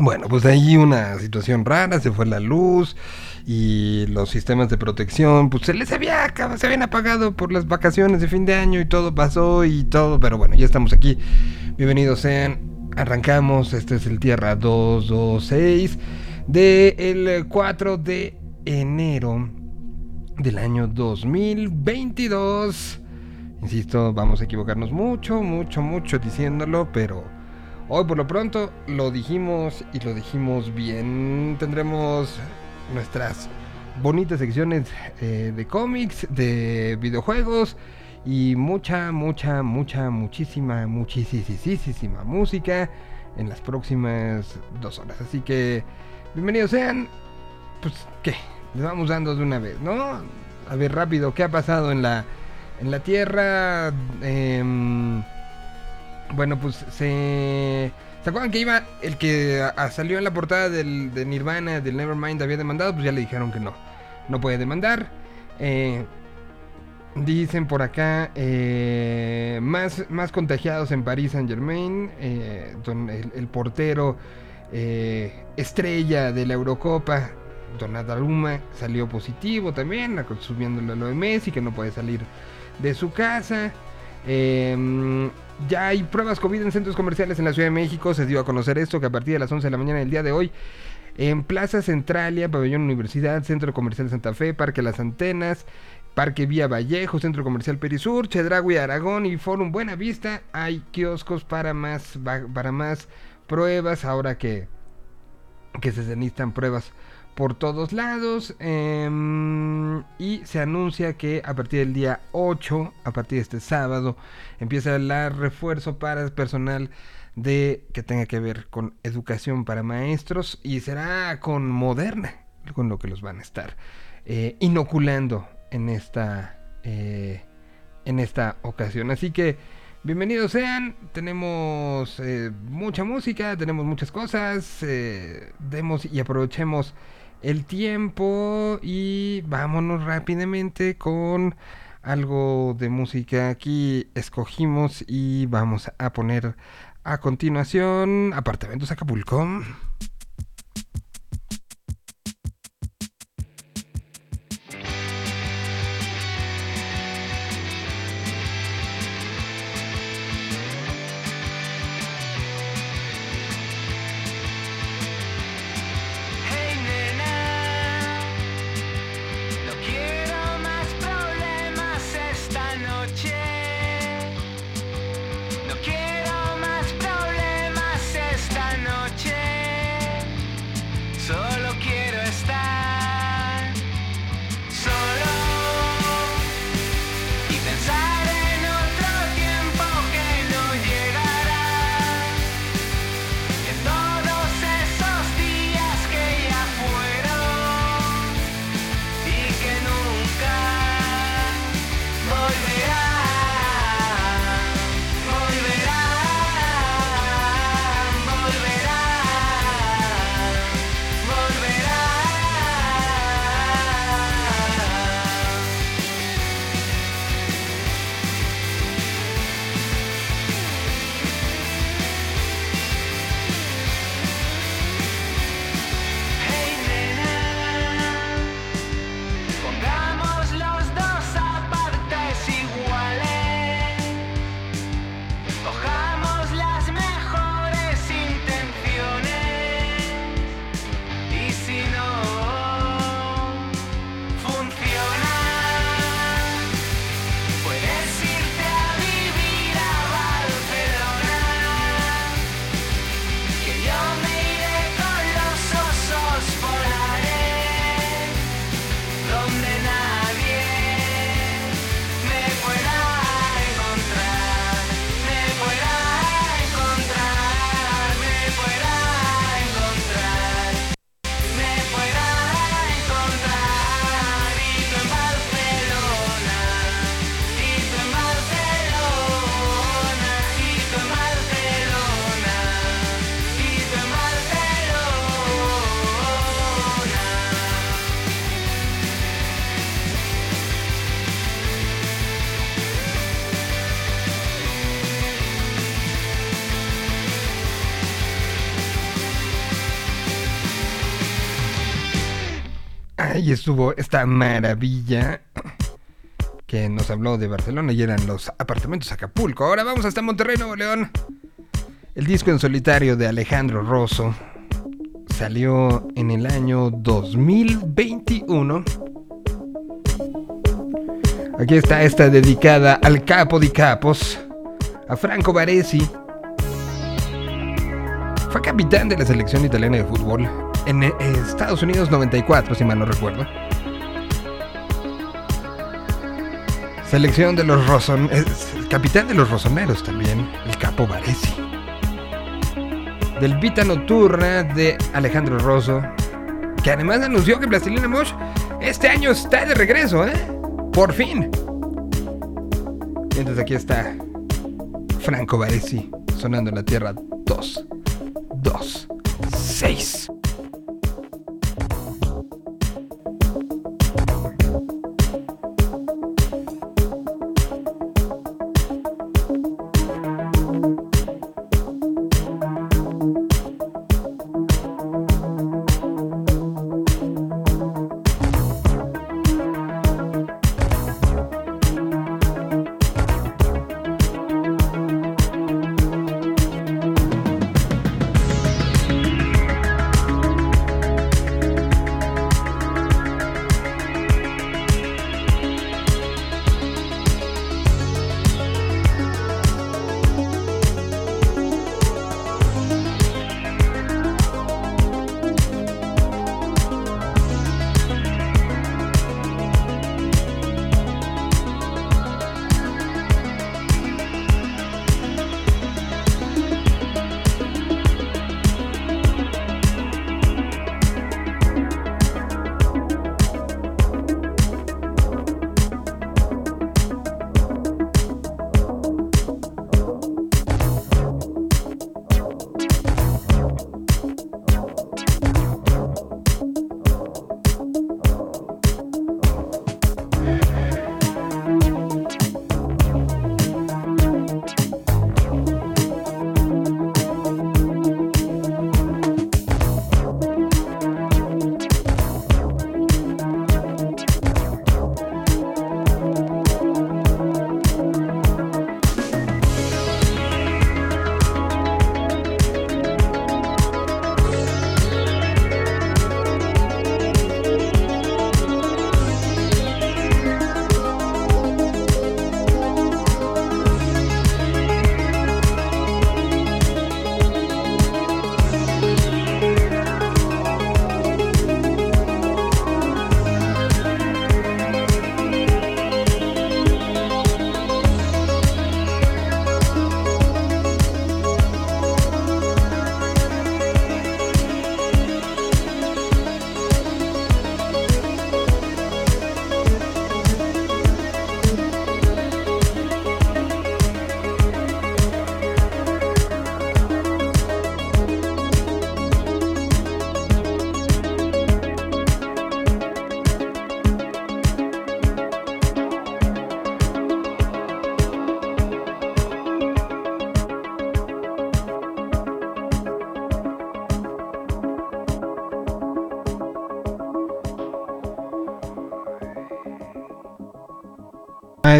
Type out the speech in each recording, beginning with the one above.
Bueno, pues ahí una situación rara, se fue la luz y los sistemas de protección, pues se les había se habían apagado por las vacaciones de fin de año y todo pasó y todo, pero bueno, ya estamos aquí. Bienvenidos sean, arrancamos, este es el Tierra 226 del 4 de enero del año 2022. Insisto, vamos a equivocarnos mucho, mucho, mucho diciéndolo, pero Hoy por lo pronto lo dijimos y lo dijimos bien. Tendremos nuestras bonitas secciones eh, de cómics, de videojuegos y mucha, mucha, mucha, muchísima, muchísima música en las próximas dos horas. Así que bienvenidos sean. Pues, ¿qué? Les vamos dando de una vez, ¿no? A ver rápido, ¿qué ha pasado en la, en la Tierra? Eh, bueno, pues se... ¿Se acuerdan que iba el que salió en la portada del, de Nirvana, del Nevermind, había demandado? Pues ya le dijeron que no. No puede demandar. Eh, dicen por acá, eh, más, más contagiados en París Saint Germain. Eh, el, portero estrella de la Eurocopa, Donadaluma, salió positivo también, subiéndole lo de Messi, que no puede salir de su casa. Eh, ya hay pruebas COVID en centros comerciales en la Ciudad de México. Se dio a conocer esto que a partir de las 11 de la mañana del día de hoy, en Plaza Centralia, Pabellón Universidad, Centro Comercial Santa Fe, Parque Las Antenas, Parque Vía Vallejo, Centro Comercial Perisur, Chedragui Aragón y Forum Buena Vista, hay kioscos para más, para más pruebas ahora que, que se necesitan pruebas por todos lados. Em, y se anuncia que a partir del día 8, a partir de este sábado, empieza el refuerzo para el personal de que tenga que ver con educación para maestros y será con Moderna, con lo que los van a estar eh, inoculando en esta, eh, en esta ocasión. Así que bienvenidos sean, tenemos eh, mucha música, tenemos muchas cosas, demos y aprovechemos el tiempo y vámonos rápidamente con algo de música aquí escogimos y vamos a poner a continuación Apartamentos Acapulco. Ahí estuvo esta maravilla que nos habló de Barcelona y eran los apartamentos Acapulco. Ahora vamos hasta Monterrey, Nuevo León. El disco en solitario de Alejandro Rosso salió en el año 2021. Aquí está esta dedicada al capo di capos, a Franco Baresi. Fue capitán de la selección italiana de fútbol en eh, Estados Unidos 94, si mal no recuerdo. Selección de los Rosoneros, capitán de los Rosoneros también, el capo Baresi. Del Vita Nocturna de Alejandro Rosso, que además anunció que Plastilina Mosh este año está de regreso, ¿eh? Por fin. Mientras aquí está Franco Baresi sonando en la Tierra 2, 2, 6.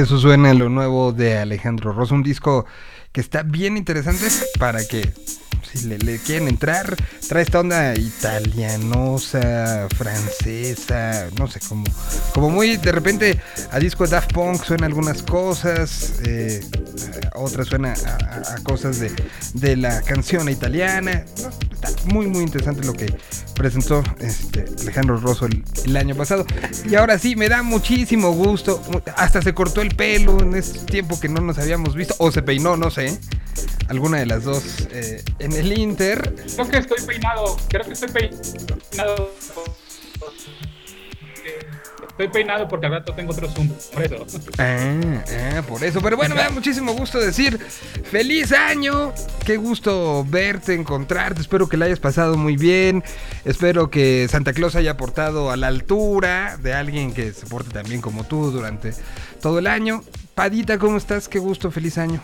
Eso suena lo nuevo de Alejandro Rosso, un disco que está bien interesante para que si le, quieren entrar, trae esta onda italianosa, francesa, no sé, como, como muy de repente a disco de Daft Punk suena algunas cosas, eh, otras suena a, cosas de, de, la canción italiana. está muy, muy interesante lo que presentó este, Alejandro Rosso el, año pasado. Y ahora sí, me da muchísimo gusto. Hasta se cortó el pelo en ese tiempo que no nos habíamos visto. O se peinó, no sé. Alguna de las dos eh, en el Inter. Creo que estoy peinado. Creo que estoy peinado Estoy peinado porque al rato tengo otro Zoom. Por eso. Ah, ah, por eso. Pero bueno, me da muchísimo gusto decir feliz año. Qué gusto verte, encontrarte. Espero que la hayas pasado muy bien. Espero que Santa Claus haya portado a la altura de alguien que se porte tan bien como tú durante todo el año. Padita, ¿cómo estás? Qué gusto, feliz año.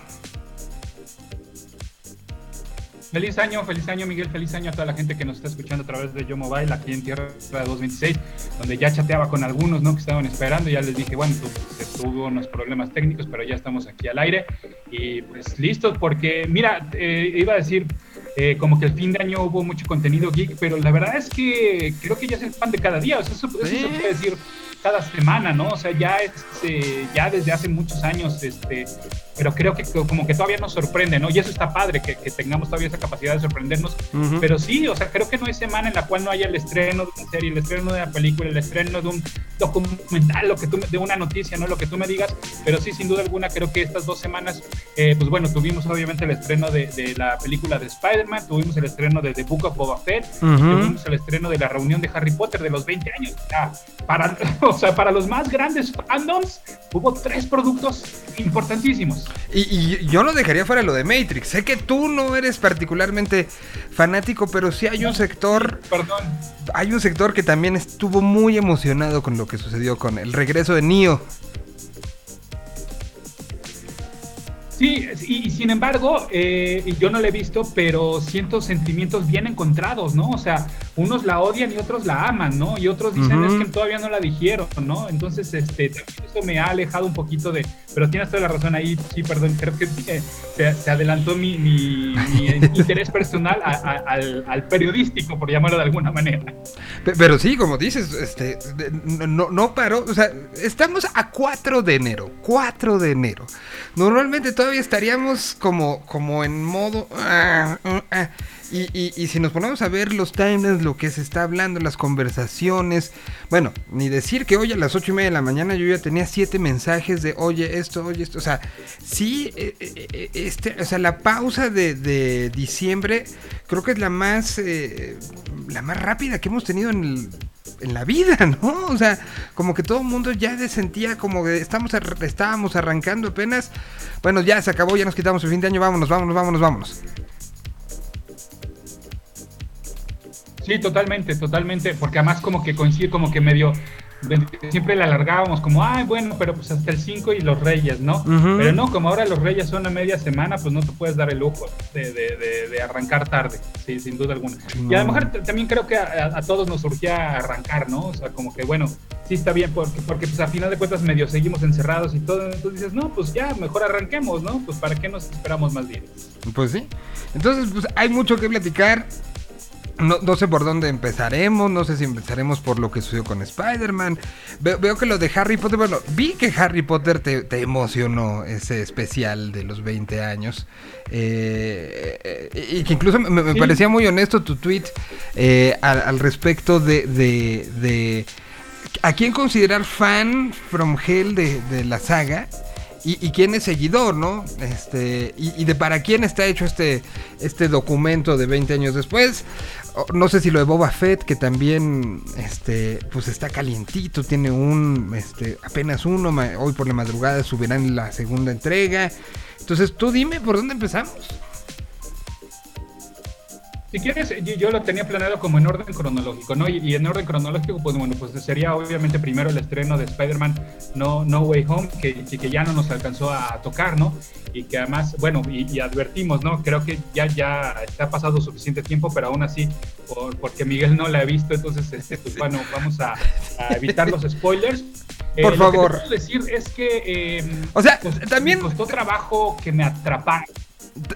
Feliz año, feliz año Miguel, feliz año a toda la gente que nos está escuchando a través de Yo Mobile aquí en Tierra 226, donde ya chateaba con algunos ¿no? que estaban esperando, ya les dije, bueno, pues, tuvo unos problemas técnicos, pero ya estamos aquí al aire y pues listos, porque mira, eh, iba a decir, eh, como que el fin de año hubo mucho contenido geek, pero la verdad es que creo que ya es el pan de cada día, o sea, eso, eso se puede decir cada semana, ¿no? O sea, ya, este, ya desde hace muchos años, este, pero creo que como que todavía nos sorprende, ¿no? Y eso está padre, que, tengamos todavía esa capacidad de sorprendernos. Pero sí, o sea, creo que no hay semana en la cual no haya el estreno de una serie, el estreno de una película, el estreno de un documental, lo que tú, de una noticia, ¿no? Lo que tú me digas. Pero sí, sin duda alguna, creo que estas dos semanas, eh, pues bueno, tuvimos obviamente el estreno de, de la película de Spider-Man, tuvimos el estreno de The Book of Boba Fett, tuvimos el estreno de la reunión de Harry Potter de los 20 años. Sea, para, o sea, para los más grandes fandoms, hubo tres productos importantísimos. Y, yo no dejaría fuera lo de Matrix. Sé que tú no eres particularmente fanático, pero sí hay un sector. Perdón. Hay un sector que también estuvo muy emocionado con lo que sucedió con el regreso de Neo. Sí, y, sin embargo, eh, yo no la he visto, pero siento sentimientos bien encontrados, ¿no? O sea, unos la odian y otros la aman, ¿no? Y otros dicen es que todavía no la dijeron, ¿no? Entonces, este, eso me ha alejado un poquito de, pero tienes toda la razón ahí, sí, perdón, creo que se, adelantó mi, interés personal al, periodístico, por llamarlo de alguna manera. Pero sí, como dices, este, no, no paró, o sea, estamos a 4 de enero, 4 de enero. Normalmente todavía estaríamos como, como en modo... Ah, ah, ah. Y, si nos ponemos a ver los timelines, lo que se está hablando, las conversaciones, bueno, ni decir que hoy a las ocho y media de la mañana yo ya tenía siete mensajes de oye esto, oye esto, o sea, sí, eh, eh, eh, este, o sea, la pausa de, diciembre creo que es la más, la más rápida que hemos tenido en en la vida, ¿no? O sea, como que todo el mundo ya se sentía como que estamos, estábamos arrancando apenas. Bueno, ya se acabó, ya nos quitamos el fin de año, vámonos, vámonos, vámonos, vámonos. Sí, totalmente, totalmente, porque además como que coincide, como que medio, siempre le alargábamos como, ay, bueno, pero pues hasta el 5 y los Reyes, ¿no? Pero no, como ahora los Reyes son a media semana, pues no te puedes dar el lujo de, de, de, arrancar tarde, sí, sin duda alguna. Y a lo mejor también creo que a, todos nos surgía arrancar, ¿no? O sea, como que, bueno, sí está bien, porque, porque pues a final de cuentas medio seguimos encerrados y todo, entonces dices, no, pues ya, mejor arranquemos, ¿no? Pues para qué nos esperamos más días. Pues sí. Entonces, pues hay mucho que platicar. No, sé por dónde empezaremos, no sé si empezaremos por lo que sucedió con Spider-Man. Veo, que lo de Harry Potter, bueno, vi que Harry Potter te, emocionó ese especial de los 20 años. Eh, y que incluso me, parecía muy honesto tu tweet eh, al, respecto de, de, a quién considerar fan from hell de, de la saga y, quién es seguidor, ¿no? Este, y, de para quién está hecho este, este documento de 20 años después. No sé si lo de Boba Fett, que también este, pues está calientito, tiene un, este, apenas uno, hoy por la madrugada subirán la segunda entrega. Entonces tú dime por dónde empezamos. Si quieres, yo lo tenía planeado como en orden cronológico, ¿no? Y, en orden cronológico, pues bueno, pues sería obviamente primero el estreno de Spider-Man No, no Way Home, que, que ya no nos alcanzó a tocar, ¿no? Y que además, bueno, y, advertimos, ¿no? Creo que ya, ya ha pasado suficiente tiempo, pero aún así, porque Miguel no la ha visto, entonces, este, pues bueno, vamos a, evitar los spoilers. Por favor. Lo que puedo decir es que. Em, o sea, pues, también. Me costó trabajo que me atrapara.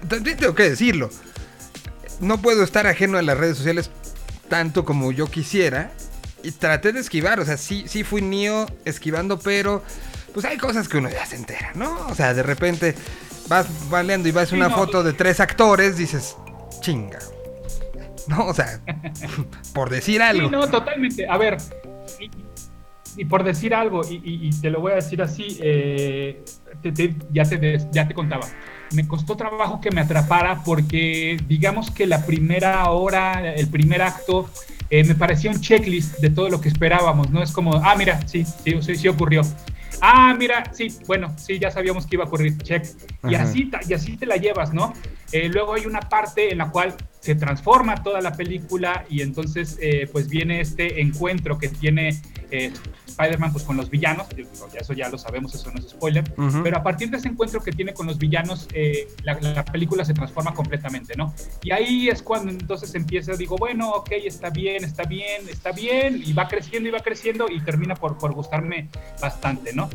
Tengo que decirlo no puedo estar ajeno a las redes sociales tanto como yo quisiera. Y traté de esquivar, o sea, sí, sí fui Neo esquivando, pero pues hay cosas que uno ya se entera, ¿no? O sea, de repente vas baleando y vas una foto de tres actores, dices, chinga. No, o sea, por decir algo. Sí, no, totalmente. A ver, y, por decir algo, y, te lo voy a decir así, eh, ya, te, ya te contaba me costó trabajo que me atrapara porque digamos que la primera hora, el primer acto, eh, me parecía un checklist de todo lo que esperábamos, ¿no? Es como, ah, mira, sí, sí, sí, sí ocurrió. Ah, mira, sí, bueno, sí, ya sabíamos que iba a ocurrir, check. Y así, y así te la llevas, ¿no? Eh, luego hay una parte en la cual se transforma toda la película y entonces eh, pues viene este encuentro que tiene eh, Spider-Man pues con los villanos, eso ya lo sabemos, eso no es spoiler, pero a partir de ese encuentro que tiene con los villanos, eh, la, película se transforma completamente, ¿no? Y ahí es cuando entonces empieza, digo, bueno, ok, está bien, está bien, está bien, y va creciendo y va creciendo y termina por, por gustarme bastante, ¿no?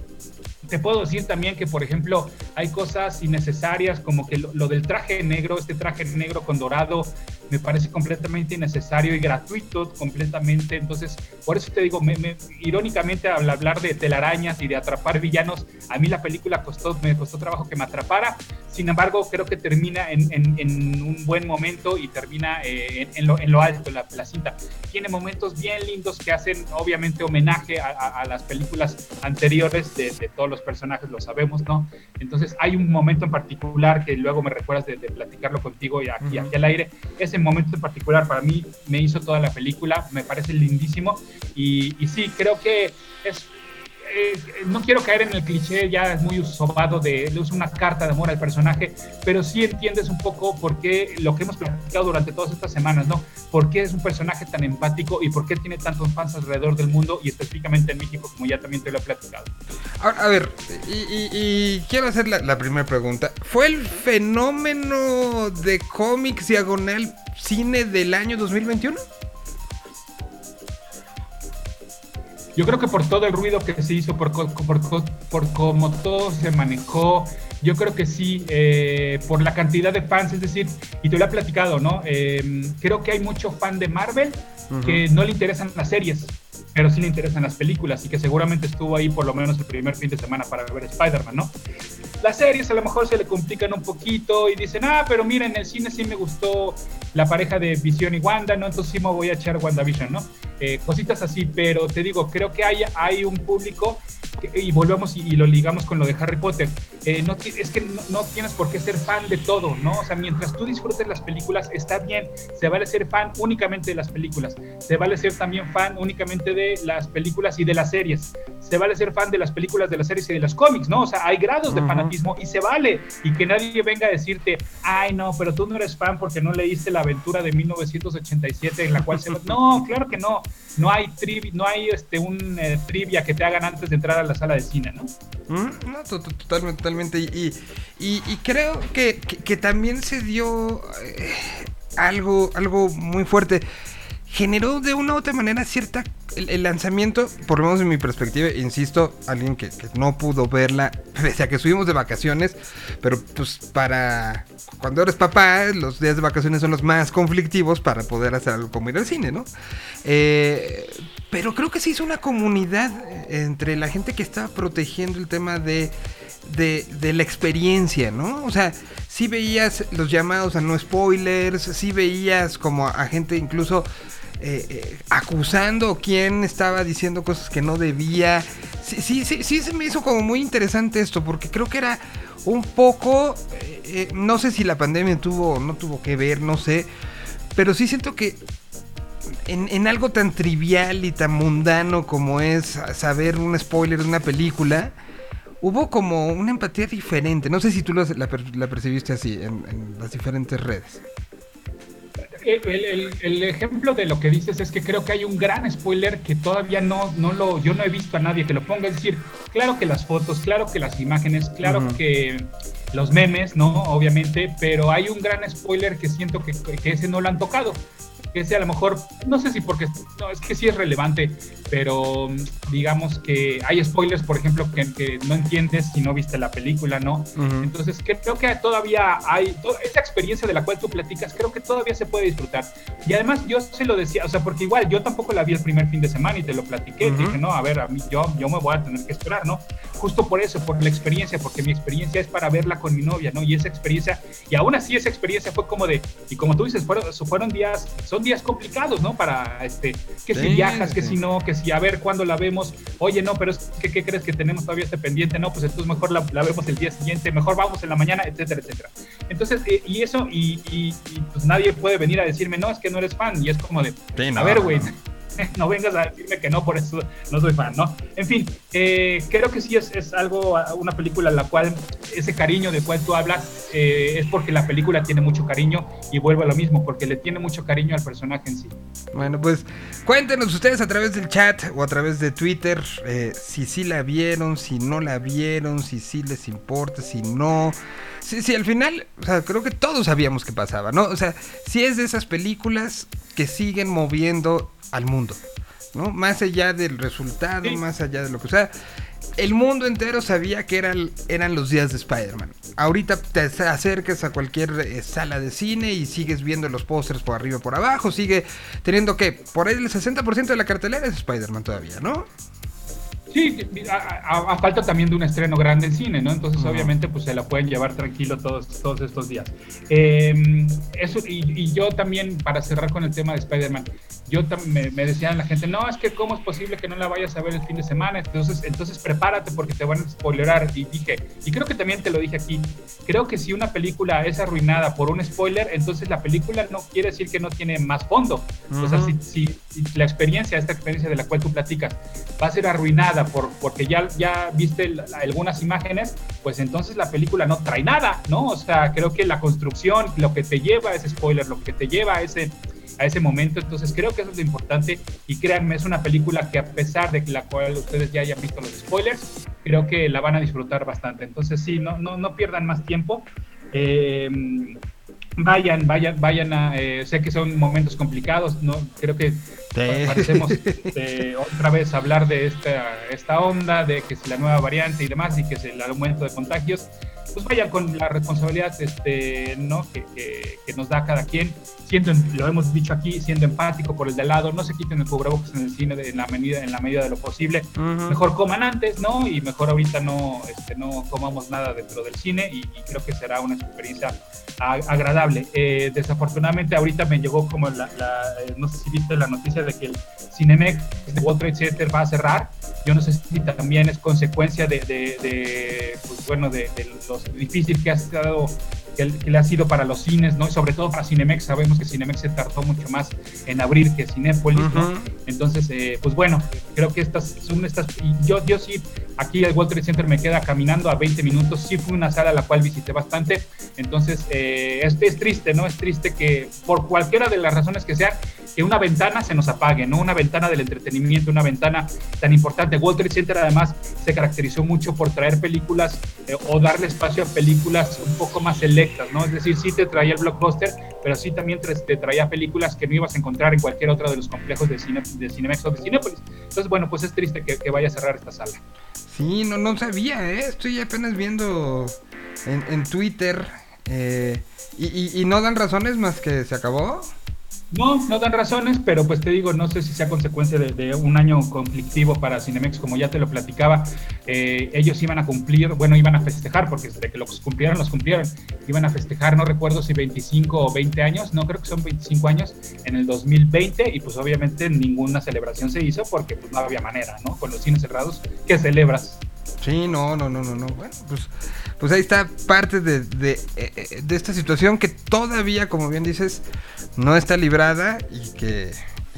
Te puedo decir también que, por ejemplo, hay cosas innecesarias como que lo, del traje negro, este traje negro con dorado, me parece completamente innecesario y gratuito completamente. Entonces, por eso te digo, me, irónicamente al hablar de telarañas y de atrapar villanos, a mí la película costó, me costó trabajo que me atrapara. Sin embargo, creo que termina en, en, un buen momento y termina eh, en, lo, en, lo, alto, la, la, cinta. Tiene momentos bien lindos que hacen, obviamente, homenaje a, a, las películas anteriores de, de, todos los personajes, lo sabemos, ¿no? Entonces, hay un momento en particular que luego me recuerdas de, platicarlo contigo y aquí, aquí al aire. Ese momento en particular para mí me hizo toda la película, me parece lindísimo y, y sí, creo que es eh, no quiero caer en el cliché ya muy sobado de le una carta de amor al personaje, pero sí entiendes un poco por qué lo que hemos platicado durante todas estas semanas, ¿no? ¿Por qué es un personaje tan empático y por qué tiene tantos fans alrededor del mundo y específicamente en México, como ya también te lo he platicado? Ahora, a ver, y, quiero hacer la, la primera pregunta. ¿Fue el fenómeno de cómics diagonal cine del año 2021? Yo creo que por todo el ruido que se hizo, por, por, por cómo todo se manejó, yo creo que sí, eh, por la cantidad de fans, es decir, y te lo he platicado, ¿no? Em, creo que hay mucho fan de Marvel que no le interesan las series, pero sí le interesan las películas y que seguramente estuvo ahí por lo menos el primer fin de semana para ver Spider-Man, ¿no? Las series a lo mejor se le complican un poquito y dicen, ah, pero mira, en el cine sí me gustó la pareja de Vision y Wanda, ¿no? Entonces sí me voy a echar WandaVision, ¿no? Eh, cositas así, pero te digo, creo que hay, hay un público y volvemos y, lo ligamos con lo de Harry Potter. Eh, no, es que no, tienes por qué ser fan de todo, ¿no? O sea, mientras tú disfrutes las películas, está bien. Se vale ser fan únicamente de las películas. Se vale ser también fan únicamente de las películas y de las series. Se vale ser fan de las películas, de las series y de los cómics, ¿no? O sea, hay grados de fanatismo y se vale. Y que nadie venga a decirte, ay, no, pero tú no eres fan porque no leíste la aventura de 1987 en la cual se... No, claro que no. No hay, no hay este, un eh, trivia que te hagan antes de entrar a la sala de cine, ¿no? Mm, no, totalmente, totalmente. Y, y, creo que, también se dio eh, algo, algo muy fuerte. Generó de una u otra manera cierta el, lanzamiento, por lo menos en mi perspectiva, insisto, alguien que, no pudo verla, pese a que estuvimos de vacaciones, pero pues para cuando eres papá, los días de vacaciones son los más conflictivos para poder hacer algo como ir al cine, ¿no? Eh, pero creo que se hizo una comunidad entre la gente que estaba protegiendo el tema de, de, la experiencia, ¿no? O sea, sí veías los llamados a no spoilers, sí veías como a, gente incluso eh, eh, acusando quién estaba diciendo cosas que no debía. Sí, sí, sí, se me hizo como muy interesante esto, porque creo que era un poco, eh, no sé si la pandemia tuvo o no tuvo que ver, no sé, pero sí siento que en, algo tan trivial y tan mundano como es saber un spoiler de una película, hubo como una empatía diferente. No sé si tú la, percibiste así en, las diferentes redes. El, ejemplo de lo que dices es que creo que hay un gran spoiler que todavía no, no lo, yo no he visto a nadie que lo ponga. Es decir, claro que las fotos, claro que las imágenes, claro que los memes, ¿no? Obviamente, pero hay un gran spoiler que siento que, que ese no lo han tocado que sea a lo mejor, no sé si porque, no, es que sí es relevante, pero digamos que hay spoilers, por ejemplo, que, no entiendes si no viste la película, ¿no? Entonces, creo que todavía hay, esa experiencia de la cual tú platicas, creo que todavía se puede disfrutar. Y además, yo se lo decía, o sea, porque igual yo tampoco la vi el primer fin de semana y te lo platiqué, dije, no, a ver, a mí, yo, yo me voy a tener que esperar, ¿no? Justo por eso, por la experiencia, porque mi experiencia es para verla con mi novia, ¿no? Y esa experiencia, y aún así esa experiencia fue como de, y como tú dices, fueron, fueron días, son días complicados, ¿no? Para, este, que si viajas, que si no, que si a ver cuándo la vemos, oye, no, pero es que, ¿qué crees que tenemos todavía este pendiente? No, pues entonces mejor la, vemos el día siguiente, mejor vamos en la mañana, etcétera, etcétera. Entonces, eh, y eso, y, pues nadie puede venir a decirme, no, es que no eres fan, y es como de, a ver, güey. no vengas a decirme que no, por eso no soy fan, ¿no? En fin, eh, creo que sí es, es, algo, una película en la cual ese cariño del cual tú hablas eh, es porque la película tiene mucho cariño y vuelvo a lo mismo, porque le tiene mucho cariño al personaje en sí. Bueno, pues cuéntenos ustedes a través del chat o a través de Twitter eh, si sí la vieron, si no la vieron, si sí les importa, si no. Sí, sí, al final, o sea, creo que todos sabíamos qué pasaba, ¿no? O sea, si es de esas películas que siguen moviendo al mundo, ¿no? Más allá del resultado, más allá de lo que sea. El mundo entero sabía que eran, eran los días de Spider-Man. Ahorita te acercas a cualquier eh, sala de cine y sigues viendo los pósters por arriba y por abajo. Sigue teniendo que, por ahí el 60% de la cartelera es Spider-Man todavía, ¿no? Sí, a, falta también de un estreno grande en cine, ¿no? Entonces, obviamente, pues se la pueden llevar tranquilo todos, todos estos días. Em, eso, y, yo también, para cerrar con el tema de Spider-Man, yo me, me decían la gente, no, es que cómo es posible que no la vayas a ver el fin de semana, entonces, entonces prepárate porque te van a spoilerar. Y dije, y creo que también te lo dije aquí, creo que si una película es arruinada por un spoiler, entonces la película no quiere decir que no tiene más fondo. O sea, si, si, la experiencia, esta experiencia de la cual tú platicas, va a ser arruinada por, porque ya, ya viste algunas imágenes, pues entonces la película no trae nada, ¿no? O sea, creo que la construcción, lo que te lleva a ese spoiler, lo que te lleva a ese a ese momento. Entonces creo que eso es lo importante y créanme, es una película que a pesar de la cual ustedes ya hayan visto los spoilers, creo que la van a disfrutar bastante. Entonces sí, no, no, no pierdan más tiempo. Eh, vayan, vayan, vayan a, eh, sé que son momentos complicados, no creo que parecemos este, otra vez hablar de esta, esta onda, de que es la nueva variante y demás, y que es el aumento de contagios, pues vayan con la responsabilidad este, ¿no? que, que, nos da cada quien, siendo, lo hemos dicho aquí, siendo empático por el de lado, no se quiten el cubrebocas en el cine de, en, la medida, en la medida de lo posible, mejor coman antes, ¿no? Y mejor ahorita no, este, no comamos nada dentro del cine y, creo que será una experiencia agradable. Eh, desafortunadamente ahorita me llegó como la, eh, no sé si viste la noticia de que el Cinemex de World Trade Center va a cerrar, yo no sé si también es consecuencia de, de, pues bueno, de, de los difícil que ha estado que, le ha sido para los cines, ¿no? Y sobre todo para Cinemex, sabemos que Cinemex se tardó mucho más en abrir que Cinépolis, ¿no? Entonces, eh, pues bueno, creo que estas son estas, y yo, yo sí, aquí el World Trade Center me queda caminando a 20 minutos, sí fue una sala a la cual visité bastante, entonces eh, es, es triste, ¿no? Es triste que por cualquiera de las razones que sean, que una ventana se nos apague, ¿no? Una ventana del entretenimiento, una ventana tan importante. World Trade Center además se caracterizó mucho por traer películas eh, o darle espacio a películas un poco más selectas ¿no? Es decir, sí te traía el blockbuster, pero sí también te, traía películas que no ibas a encontrar en cualquier otro de los complejos de, cine, de Cinemex o de Cinepolis. Entonces, bueno, pues es triste que, vaya a cerrar esta sala. Sí, no, no sabía, ¿eh? Estoy apenas viendo en, Twitter eh, y, y no dan razones más que se acabó. No, no dan razones, pero pues te digo, no sé si sea consecuencia de, un año conflictivo para Cinemex, como ya te lo platicaba. Eh, ellos iban a cumplir, bueno, iban a festejar, porque desde que los cumplieron, los cumplieron. Iban a festejar, no recuerdo si 25 o 20 años, no creo que son 25 años en el 2020, y pues obviamente ninguna celebración se hizo porque pues no había manera, ¿no? Con los cines cerrados, ¿qué celebras? Sí, no, no, no, no, no. Bueno, pues, pues ahí está parte de, de, eh, de esta situación que todavía, como bien dices, no está librada y que,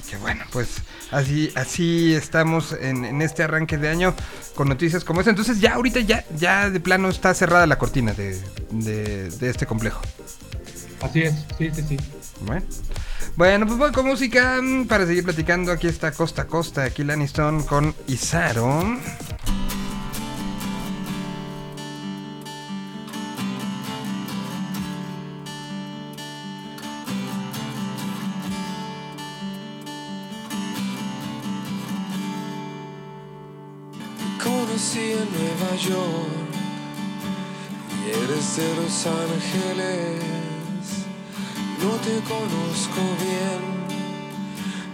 que bueno, pues así, así estamos en, este arranque de año con noticias como esta. Entonces ya ahorita ya, ya de plano está cerrada la cortina de, de, este complejo. Así es, sí, sí, sí. Bueno. Bueno, pues voy con música para seguir platicando. Aquí está Costa a Costa, aquí Laniston con Isaro. De Los Ángeles. No te conozco bien,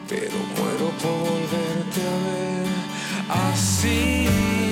pero muero por volverte a ver así.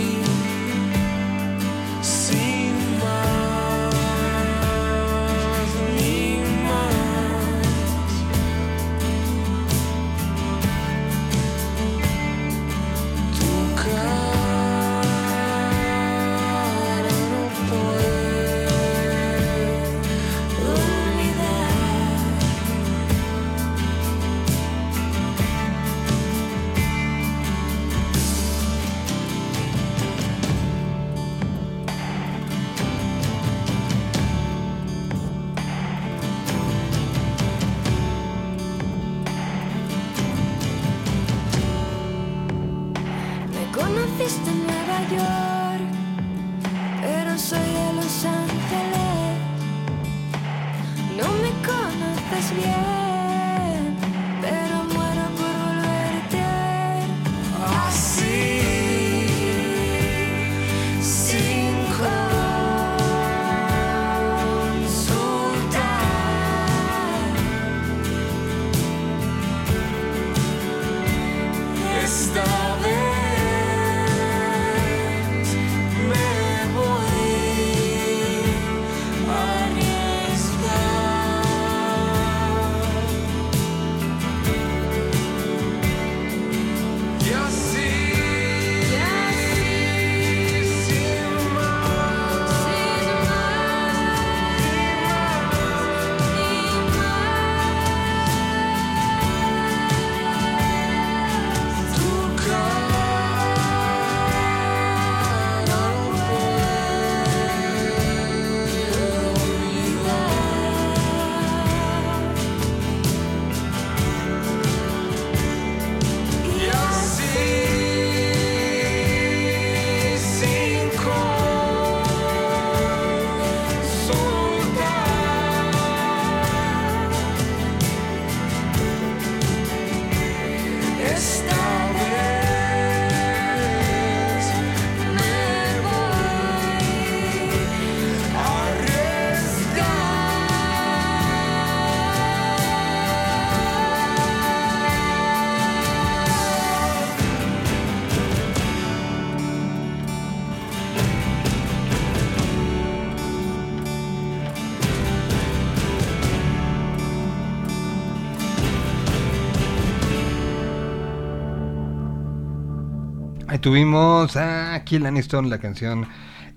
Tuvimos a Kill Aniston, la canción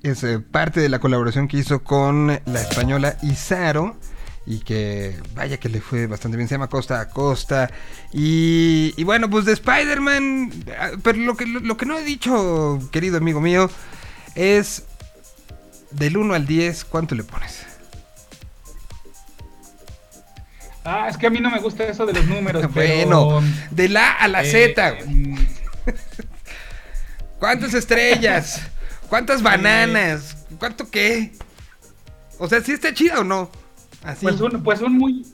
es eh, parte de la colaboración que hizo con la española Isaro y que vaya que le fue bastante bien, se llama Costa a Costa y, y bueno, pues de Spider-Man, ah, pero lo que, lo, que no he dicho, querido amigo mío, es del 1 al 10, ¿cuánto le pones? Ah, es que a mí no me gusta eso de los números. Bueno, pero, de la A a la eh, Z, mm, ¿Cuántas estrellas? ¿Cuántas bananas? ¿Cuánto qué? O sea, ¿sí está chida o no? Así. Pues un, pues un muy.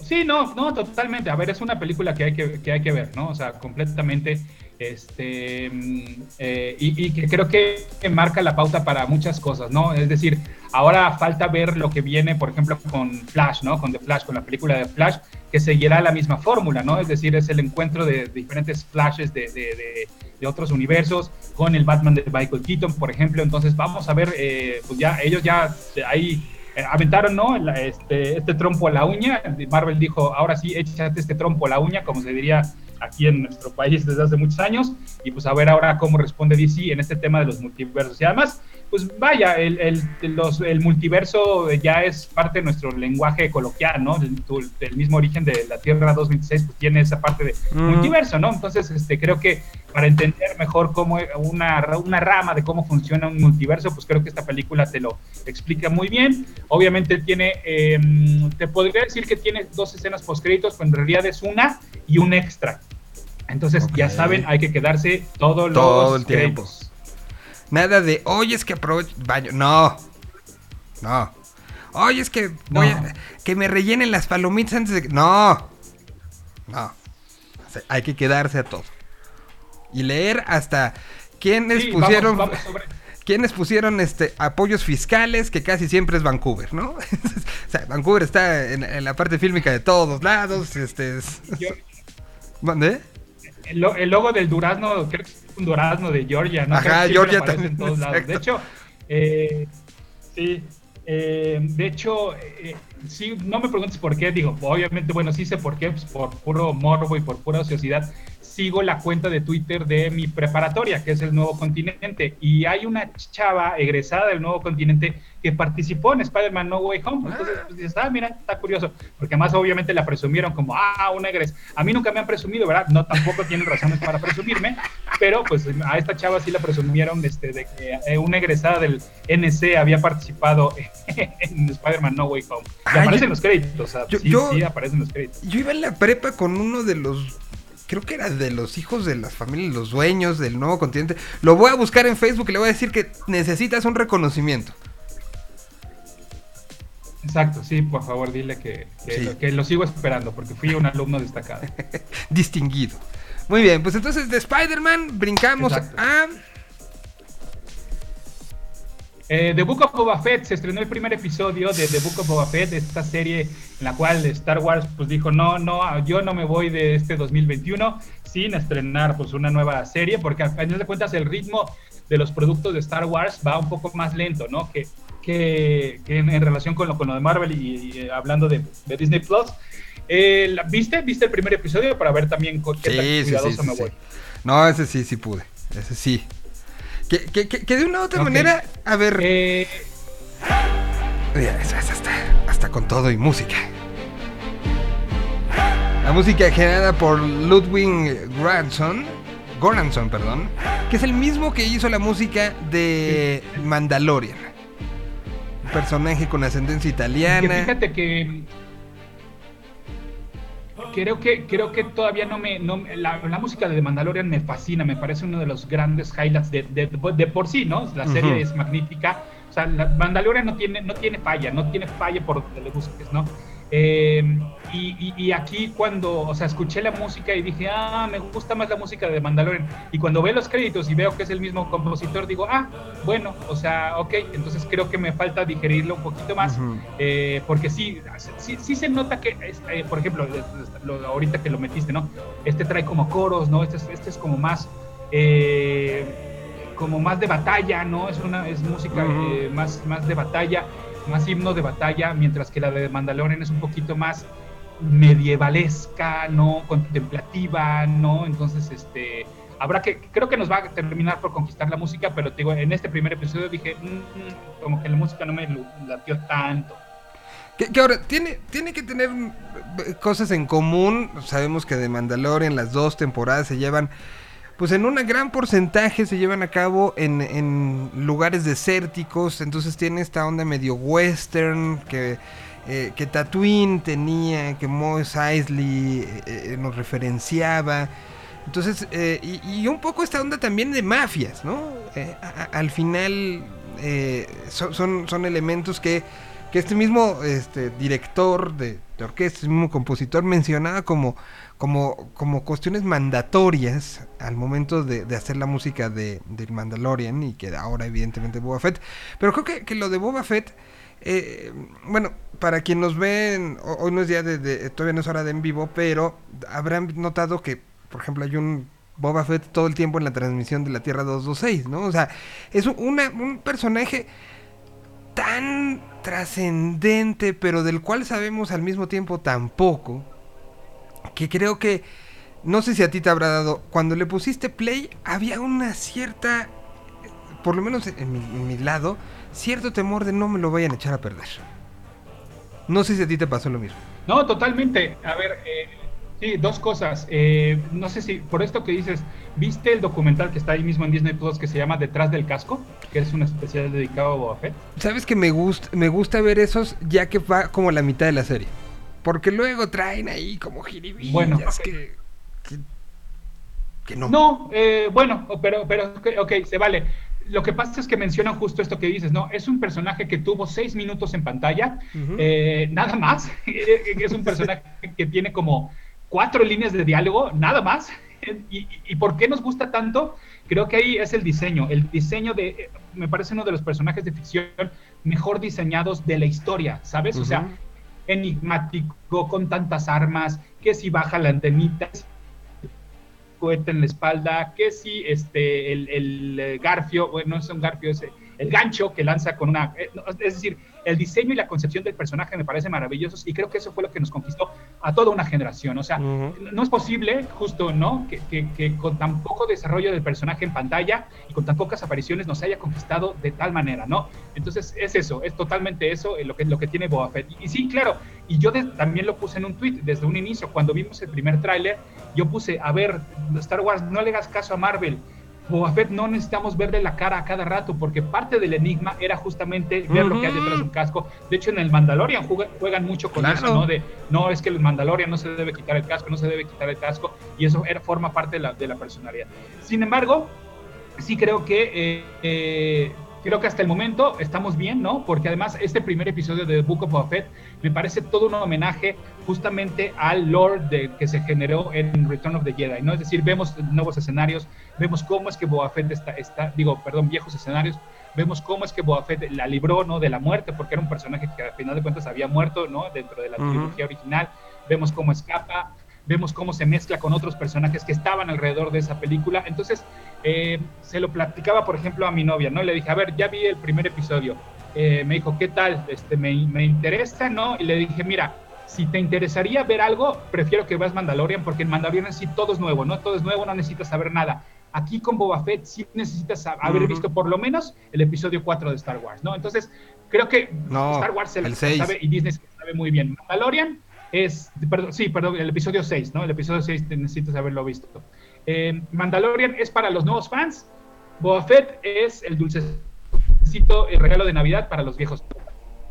Sí, no, no, totalmente. A ver, es una película que hay que, que hay que ver, ¿no? O sea, completamente. Este. mm, eh, y, que creo que marca la pauta para muchas cosas, ¿no? Es decir, ahora falta ver lo que viene, por ejemplo, con Flash, ¿no? Con The Flash, con la película de Flash, que seguirá la misma fórmula, ¿no? Es decir, es el encuentro de diferentes flashes de, de, de, otros universos, con el Batman de Michael Keaton, por ejemplo. Entonces, vamos a ver, eh, pues ya, ellos ya ahí eh, aventaron, ¿no? Este, este trompo a la uña. Marvel dijo, ahora sí, échate este trompo a la uña, como se diría aquí en nuestro país desde hace muchos años. Y pues a ver ahora cómo responde DC en este tema de los multiversos. Y además, pues vaya, el, el, los- el multiverso ya es parte de nuestro lenguaje coloquial, ¿no? El, el mismo origen de la Tierra 226 pues tiene esa parte de multiverso, ¿no? Entonces, este, creo que para entender mejor cómo una, una rama de cómo funciona un multiverso, pues creo que esta película te lo explica muy bien. Obviamente tiene, eh, te podría decir que tiene dos escenas postcréditos, pero en realidad es una y un extra. Entonces, ya saben, hay que quedarse todos los Todo el tiempo. Nada de, oye, es que aprovecho. Baño. No. No. Oye, es que voy a- que me rellenen las palomitas antes de que. No. No. O sea, hay que quedarse a todo. Y leer hasta quiénes Sí, pusieron. vamos- vamos sobre- ¿Quiénes pusieron este apoyos fiscales? Que casi siempre es Vancouver, ¿no? o sea, Vancouver está en, en la parte fílmica de todos lados. Este es. Yo- ¿Dónde? el, lo- el logo del durazno, creo que un durazno de Georgia, ¿no? Ajá, Creo Georgia también, En todos lados. De hecho, eh, sí, eh, de hecho, eh, sí, no me preguntes por qué, digo, obviamente, bueno, sí sé por qué, pues por puro morbo y por pura ociosidad, sigo la cuenta de Twitter de mi preparatoria, que es el Nuevo Continente, y hay una chava egresada del Nuevo Continente que participó en Spider-Man No Way Home. Entonces, pues dices, ah, mira, está curioso, porque además obviamente la presumieron como, ah, una egres. A mí nunca me han presumido, ¿verdad? No, tampoco tienen razones para presumirme, pero pues a esta chava sí la presumieron este, de que eh, una egresada del NC había participado en Spider-Man No Way Home. Y Ah, aparecen yo- los créditos, o sea, yo- sí, yo- sí, aparecen los créditos. Yo iba en la prepa con uno de los creo que era de los hijos de las familias, los dueños del nuevo continente. Lo voy a buscar en Facebook y le voy a decir que necesitas un reconocimiento. Exacto, sí, por favor, dile que, que, Sí. lo, que lo sigo esperando, porque fui un alumno destacado. Distinguido. Muy bien, pues entonces de Spider-Man brincamos Exacto. a... Eh, The Book of Boba Fett se estrenó el primer episodio de The Book of Boba Fett, esta serie en la cual Star Wars pues dijo no, no, yo no me voy de este 2021 sin estrenar pues una nueva serie, porque a final de cuentas el ritmo de los productos de Star Wars va un poco más lento, ¿no? Que, que, que en, en relación con lo, con lo de Marvel y, y, eh, hablando de, de Disney Plus. Eh, ¿Viste? ¿Viste el primer episodio para ver también con qué tan Sí, sí, sí, cuidadoso sí, me voy? No, ese sí, sí pude. Ese sí. Que, que, que, que de una u otra manera, a ver... Eh, Mira, eso es hasta, hasta con todo y música. La música generada por Ludwig Göransson, Goranson, perdón, que es el mismo que hizo la música de Mandalorian. Un personaje con ascendencia Que italiana. fíjate que creo que creo que todavía no me no me- la, la música de The Mandalorian me fascina, me parece uno de los grandes highlights de, de, de por sí, ¿no? La serie es magnífica. O sea, la Mandalorian no tiene no tiene falla, no tiene falla por donde le busques, ¿no? Eh, y, y- y aquí cuando, o sea, escuché la música y dije, ah, me gusta más la música de Mandalorian. Y cuando veo los créditos y veo que es el mismo compositor, digo, ah, bueno, o sea, ok, entonces creo que me falta digerirlo un poquito más. Eh, porque sí, sí, sí se nota que, eh, por ejemplo, lo- ahorita que lo metiste, ¿no? Este trae como coros, ¿no? Este, es- este es como más, eh, como más de batalla, ¿no? Es una, es música más, más de batalla, más himno de batalla, mientras que la de Mandalorian es un poquito más medievalesca, ¿no? Contemplativa, ¿no? Entonces, este, habrá que, creo que nos va a terminar por conquistar la música, pero te digo, en este primer episodio dije, "Mm, mm, como que la música no me latió tanto. Que, ahora, tiene, tiene que tener mm, cosas en común. Sabemos que de Mandalorian las dos temporadas se llevan, pues en un gran porcentaje se llevan a cabo en, en lugares desérticos. Entonces tiene esta onda medio western que, eh, que Tatooine tenía, que Mos Eisley eh, eh, nos referenciaba. Entonces, y, y un poco esta onda también de mafias, ¿no? Al final son, son, son elementos que, que este mismo este, director de, de orquesta, este mismo compositor mencionaba como, como, como cuestiones mandatorias al momento de, de hacer la música de, del Mandalorian y que ahora evidentemente Boba Fett. Pero creo que, que lo de Boba Fett, eh, bueno, para quien nos ho- hoy no es día de, todavía no es hora de en vivo, pero habrán notado que, por ejemplo, hay un Boba Fett todo el tiempo en la transmisión de la Tierra 226, ¿no? O sea, es un, una- un personaje tan trascendente, pero del cual sabemos al mismo tiempo tan poco, que creo que, no sé si a ti te habrá dado, cuando le pusiste play, había una cierta, por lo menos en mi, en mi lado, cierto temor de no me lo vayan a echar a perder. No sé si a ti te pasó lo mismo. No, totalmente. A ver, eh, sí, dos cosas. Eh, no sé si, por esto que dices, ¿viste el documental que está ahí mismo en Disney Plus que se llama Detrás del Casco? Que es un especial dedicado a Boba Fett. Sabes que me gusta, me gusta ver esos ya que va como la mitad de la serie. Porque luego traen ahí como jiribillas Bueno. que, que, que no. No, eh, bueno, pero, pero, ok, ok, se vale. Lo que pasa es que mencionan justo esto que dices, ¿no? Es un personaje que tuvo seis minutos en pantalla, eh, nada más. es un personaje que tiene como cuatro líneas de diálogo, nada más. ¿Y, y- por qué nos gusta tanto? Creo que ahí es el diseño. El diseño de, eh, me parece uno de los personajes de ficción mejor diseñados de la historia, ¿sabes? O sea. Enigmático, con tantas armas, que si baja la antenita, cohete en la espalda, que si este, el, el, eh, garfio, bueno, no es un garfio, es eh, el gancho que lanza con una... eh, es decir, el diseño y la concepción del personaje me parecen maravillosos y creo que eso fue lo que nos conquistó a toda una generación. O sea, no es posible, justo, ¿no? Que, que- que con tan poco desarrollo del personaje en pantalla y con tan pocas apariciones nos haya conquistado de tal manera, ¿no? Entonces es eso, es totalmente eso eh, lo que, lo que tiene Boba Fett. Y, y sí, claro, y yo de- también lo puse en un tweet desde un inicio, cuando vimos el primer tráiler, yo puse, a ver, Star Wars, no le hagas caso a Marvel. Boba Fett no necesitamos verle la cara a cada rato, porque parte del enigma era justamente ver lo que hay detrás de un casco. De hecho, en el Mandalorian juega- juegan mucho con Claro. eso, ¿no? De, no, es que el Mandalorian no se debe quitar el casco, no se debe quitar el casco, y eso era, forma parte de la, de la personalidad. Sin embargo, sí creo que eh, eh, creo que hasta el momento estamos bien, ¿no? Porque además este primer episodio de The Book of Boba Fett me parece todo un homenaje justamente al lore de, que se generó en Return of the Jedi, ¿no? Es decir, vemos nuevos escenarios, vemos cómo es que Boba Fett está, está digo, perdón, viejos escenarios, vemos cómo es que Boba Fett la libró, ¿no? De la muerte, porque era un personaje que al final de cuentas había muerto, ¿no? Dentro de la trilogía original, vemos cómo escapa, vemos cómo se mezcla con otros personajes que estaban alrededor de esa película. Entonces, eh, se lo platicaba, por ejemplo, a mi novia, ¿no? Le dije, a ver, ya vi el primer episodio. Eh, me dijo, ¿qué tal? Este, me, me interesa, ¿no? Y le dije, mira, si te interesaría ver algo, prefiero que veas Mandalorian, porque en Mandalorian sí todo es nuevo, ¿no? Todo es nuevo, no necesitas saber nada. Aquí con Boba Fett sí necesitas haber visto por lo menos el episodio 4 de Star Wars, ¿no? Entonces, creo que No, Star Wars se el sabe y Disney se sabe muy bien. Mandalorian es, perdón, sí, perdón, el episodio 6, ¿no? El episodio 6 te- necesitas haberlo visto. Eh, Mandalorian es para los nuevos fans. Boba Fett es el dulcecito, el regalo de Navidad para los viejos.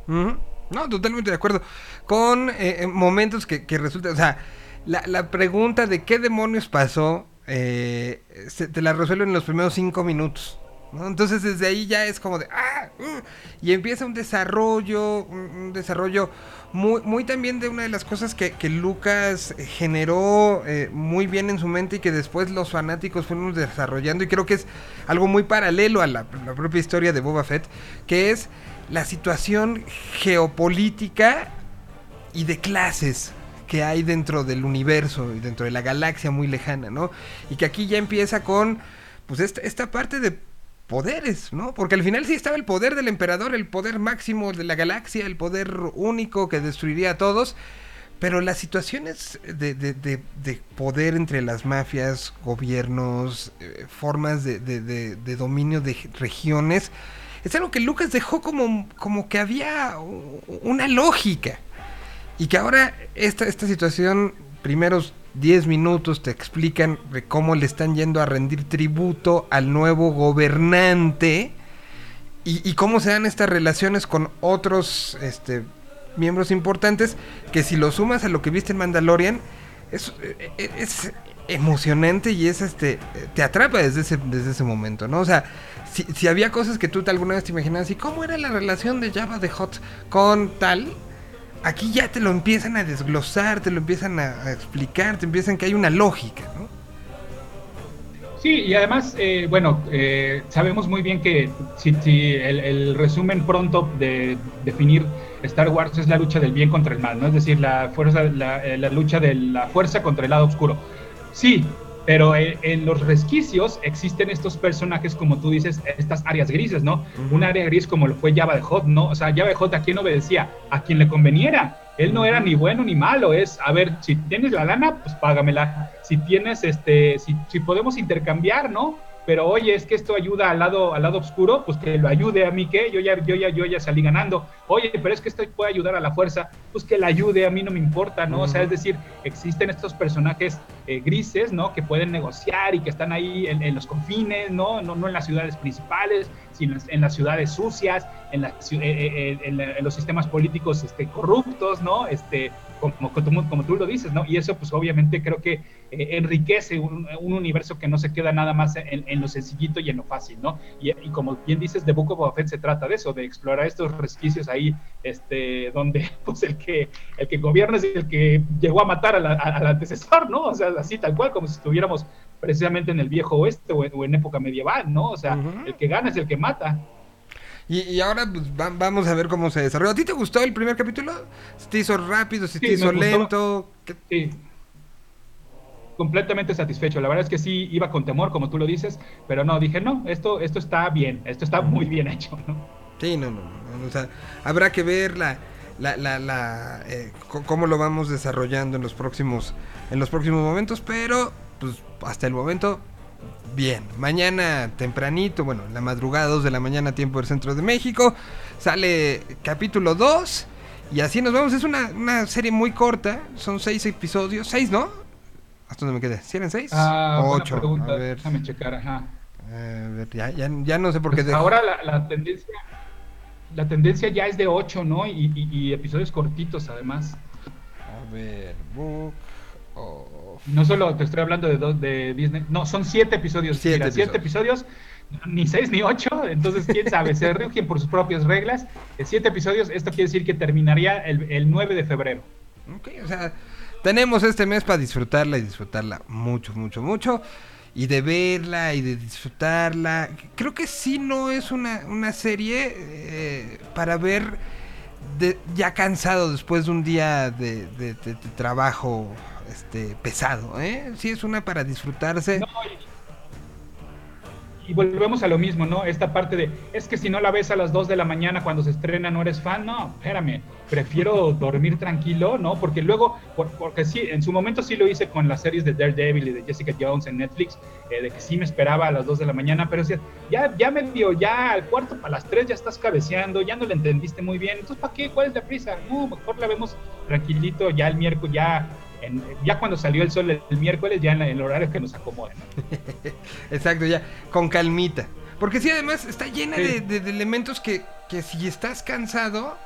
Ujú. No, totalmente de acuerdo. Con eh, eh, momentos que, que resulta, o sea, la, la pregunta de qué demonios pasó, eh, se- te la resuelven en los primeros cinco minutos. Entonces desde ahí ya es como de, ah, uh, y empieza un desarrollo, un desarrollo muy, muy también de una de las cosas que, que Lucas generó eh, muy bien en su mente y que después los fanáticos fuimos desarrollando y creo que es algo muy paralelo a la, la propia historia de Boba Fett, que es la situación geopolítica y de clases que hay dentro del universo y dentro de la galaxia muy lejana, ¿no? Y que aquí ya empieza con, pues, esta, esta parte de poderes, ¿no? Porque al final sí estaba el poder del emperador, el poder máximo de la galaxia, el poder único que destruiría a todos, pero las situaciones de, de- de- de poder entre las mafias, gobiernos, eh, formas de, dominio de regiones, es algo que Lucas dejó como, como que había una lógica. Y que ahora esta, esta situación, primeros 10 minutos te explican de cómo le están yendo a rendir tributo al nuevo gobernante y, cómo se dan estas relaciones con otros este, miembros importantes que si lo sumas a lo que viste en Mandalorian es, eh, eh, es emocionante y es este te atrapa desde ese, desde ese momento, ¿no? O sea, si, si había cosas que tú alguna vez te imaginabas y cómo era la relación de Java de Hot con tal, aquí ya te lo empiezan a desglosar, te lo empiezan a, explicar, te empiezan que hay una lógica, ¿no? Sí, y además, eh, bueno, eh, sabemos muy bien que si, el resumen pronto de definir Star Wars es la lucha del bien contra el mal, ¿no? Es decir, la fuerza, la, eh, la lucha de la fuerza contra el lado oscuro. Sí, pero en los resquicios existen estos personajes, como tú dices, estas áreas grises, ¿no? Ujú. Un área gris como lo fue Java de Hot, ¿no? O sea, Java de Hot a quién obedecía, a quien le conveniera. Él no era ni bueno ni malo, es, a ver, si tienes la lana, pues págamela. Si tienes, este, si, si podemos intercambiar, ¿no? Pero oye, es que esto ayuda al lado, al lado oscuro, pues que lo ayude a mí, que yo ya, yo ya, yo ya salí ganando. Oye, pero es que esto puede ayudar a la fuerza, pues que la ayude, a mí no me importa, ¿no? O sea, es decir, existen estos personajes eh, grises, ¿no? Que pueden negociar y que están ahí en, en los confines, ¿no? ¿no? No en las ciudades principales, sino en, las ciudades sucias, en, la ciu- eh, eh, en en los sistemas políticos este, corruptos, ¿no? Este, como, como, como tú lo dices, ¿no? Y eso, pues obviamente creo que eh, enriquece un, un universo que no se queda nada más en, en lo sencillito y en lo fácil, ¿no? Y, y como bien dices, The Book of Boba Fett se trata de eso, de explorar estos resquicios ahí, este, donde pues el que, el que gobierna es el que llegó a matar a la- a- al antecesor, ¿no? O sea, así tal cual, como si estuviéramos precisamente en el viejo oeste o en, o en época medieval, ¿no? O sea, el que gana es el que mata. Y, y ahora pues, va- vamos a ver cómo se desarrolla. ¿A ti te gustó el primer capítulo? ¿Si te hizo rápido? ¿Si Sí, te hizo lento? ¿Qué- Sí. Completamente satisfecho. La verdad es que sí iba con temor, como tú lo dices, pero no, dije, no, esto, esto está bien, esto está muy bien hecho, ¿no? Sí, no, no, O sea, habrá que ver la, la, la, la, eh, cómo lo vamos desarrollando en los próximos, en los próximos momentos, pero pues hasta el momento bien. Mañana tempranito, bueno, en la madrugada 2 de la mañana tiempo del centro de México, sale capítulo 2 y así nos vamos. Es una, una serie muy corta, son seis episodios, seis, ¿no? ¿Hasta dónde me quedé? ¿Si eran seis? Ah, o buena ocho. pregunta, A ver. déjame checar, ajá. A ver, ya, ya, ya no sé por qué. Pues ahora la, la tendencia la tendencia ya es de 8, ¿no? Y, y- y episodios cortitos además. A ver, Book of... No solo te estoy hablando de dos de Disney, no, son siete episodios. Siete Mira, siete episodios, ni seis ni ocho, entonces quién sabe, se rigen por sus propias reglas. Siete episodios, esto quiere decir que terminaría el, el 9 de febrero. Ok, o sea, tenemos este mes para disfrutarla y disfrutarla mucho, mucho, mucho. Y de verla y de disfrutarla. Creo que sí no es una, una serie eh, para ver de- ya cansado después de un día de- de trabajo este, pesado. ¿eh? Sí es una para disfrutarse. Y, volvemos a lo mismo, ¿no? Esta parte de, es que si no la ves a las 2 de la mañana cuando se estrena, no eres fan. No, espérame, prefiero dormir tranquilo, ¿no? Porque luego, por- porque sí, en su momento sí lo hice con las series de Daredevil y de Jessica Jones en Netflix, eh, de que sí me esperaba a las 2 de la mañana, pero decía, ya, ya medio, ya al cuarto, a las 3 ya estás cabeceando, ya no le entendiste muy bien, entonces ¿para qué? ¿Cuál es la prisa? No, mejor la vemos tranquilito, ya el miércoles, ya... en- ya cuando salió el sol el, el miércoles, ya en, la- en el horario que nos acomode, ¿no? Exacto, ya, con calmita. Porque sí, además está llena Sí. de, de- de elementos que, que si estás cansado,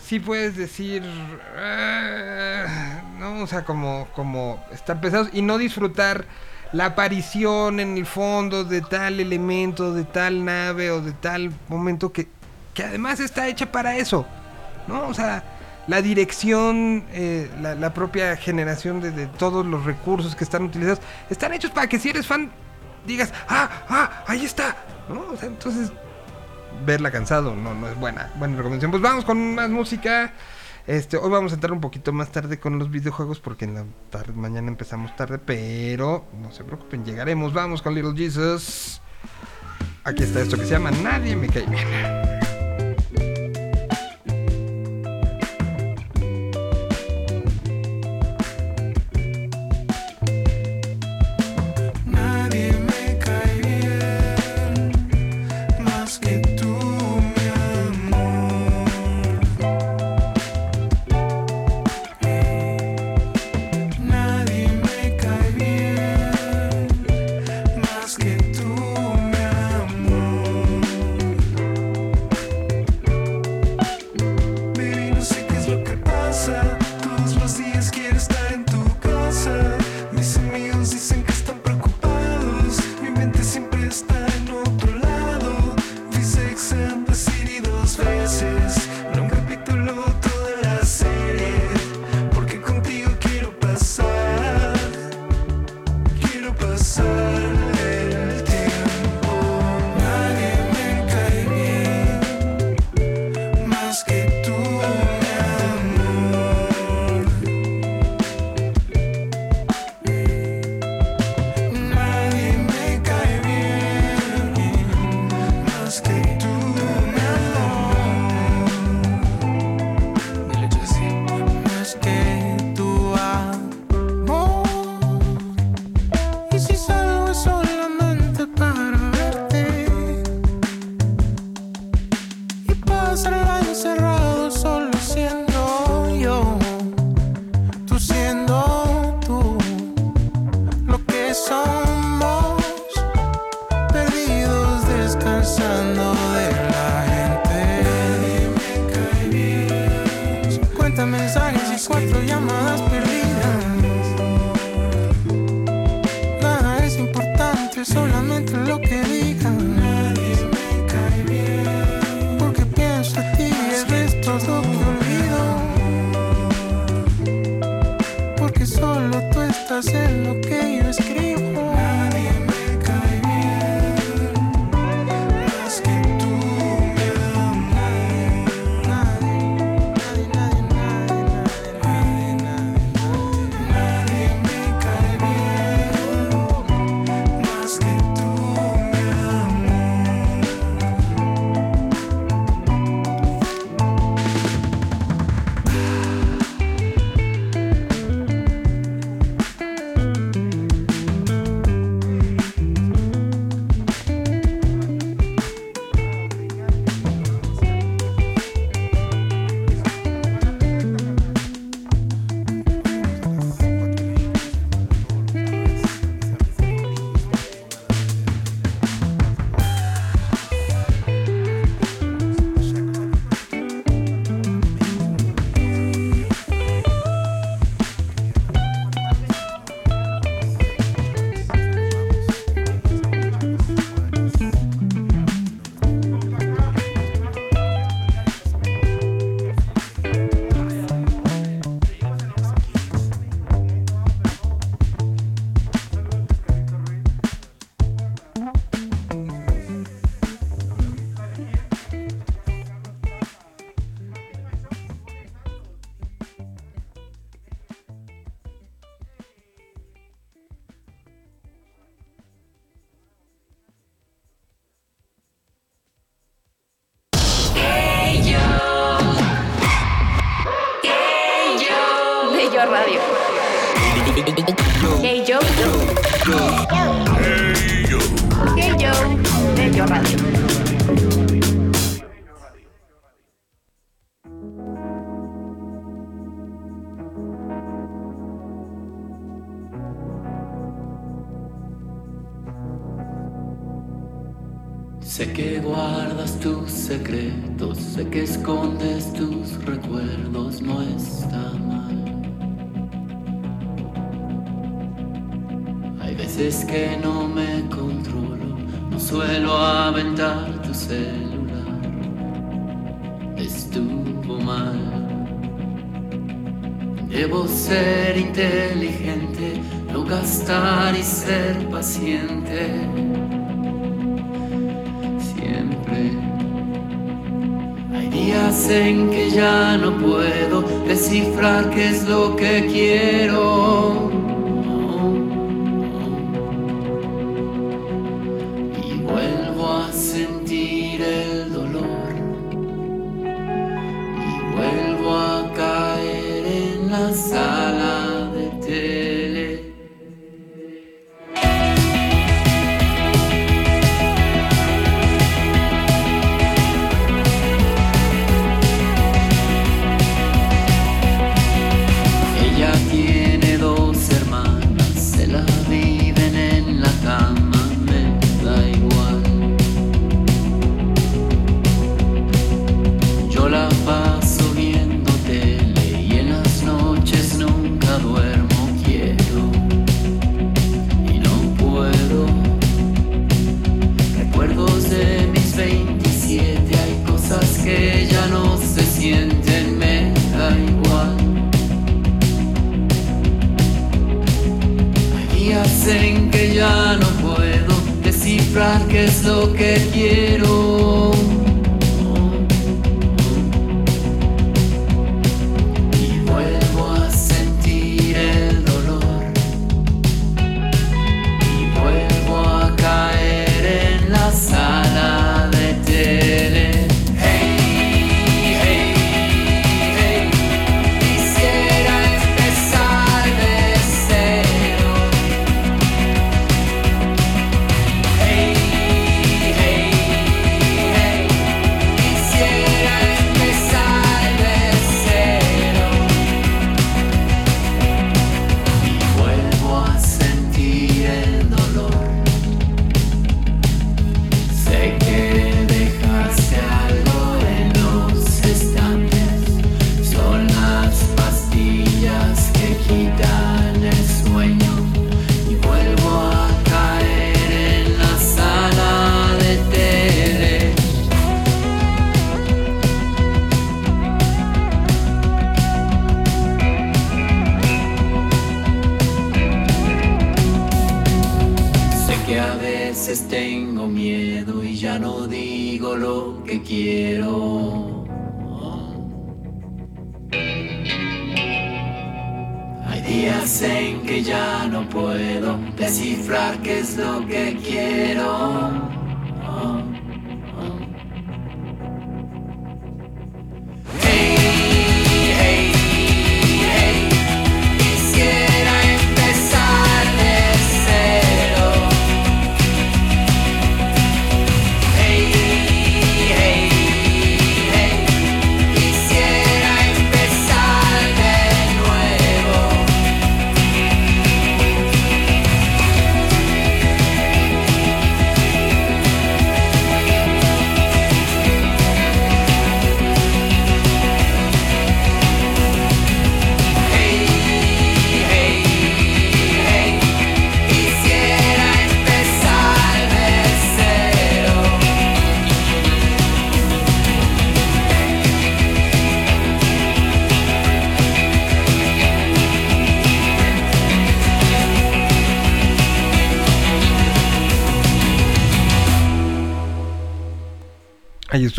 sí puedes decir, "Ah", ¿no? O sea, como, como estar pesados y no disfrutar la aparición en el fondo de tal elemento, de tal nave o de tal momento que, que además está hecha para eso, ¿no? O sea, la dirección, eh, la, propia generación de, de todos los recursos que están utilizados, están hechos para que si eres fan digas, ah, ah, ahí está, ¿no? O sea, entonces verla cansado no, no es buena, buena recomendación. Pues vamos con más música. Este, hoy vamos a entrar un poquito más tarde con los videojuegos porque en la tarde, mañana empezamos tarde, pero no se preocupen, llegaremos. Vamos con Little Jesus. Aquí está esto que se llama Nadie me cae bien. estuvo mal. Debo ser inteligente, no gastar y ser paciente. Siempre hay días en que ya no puedo descifrar qué es lo que quiero.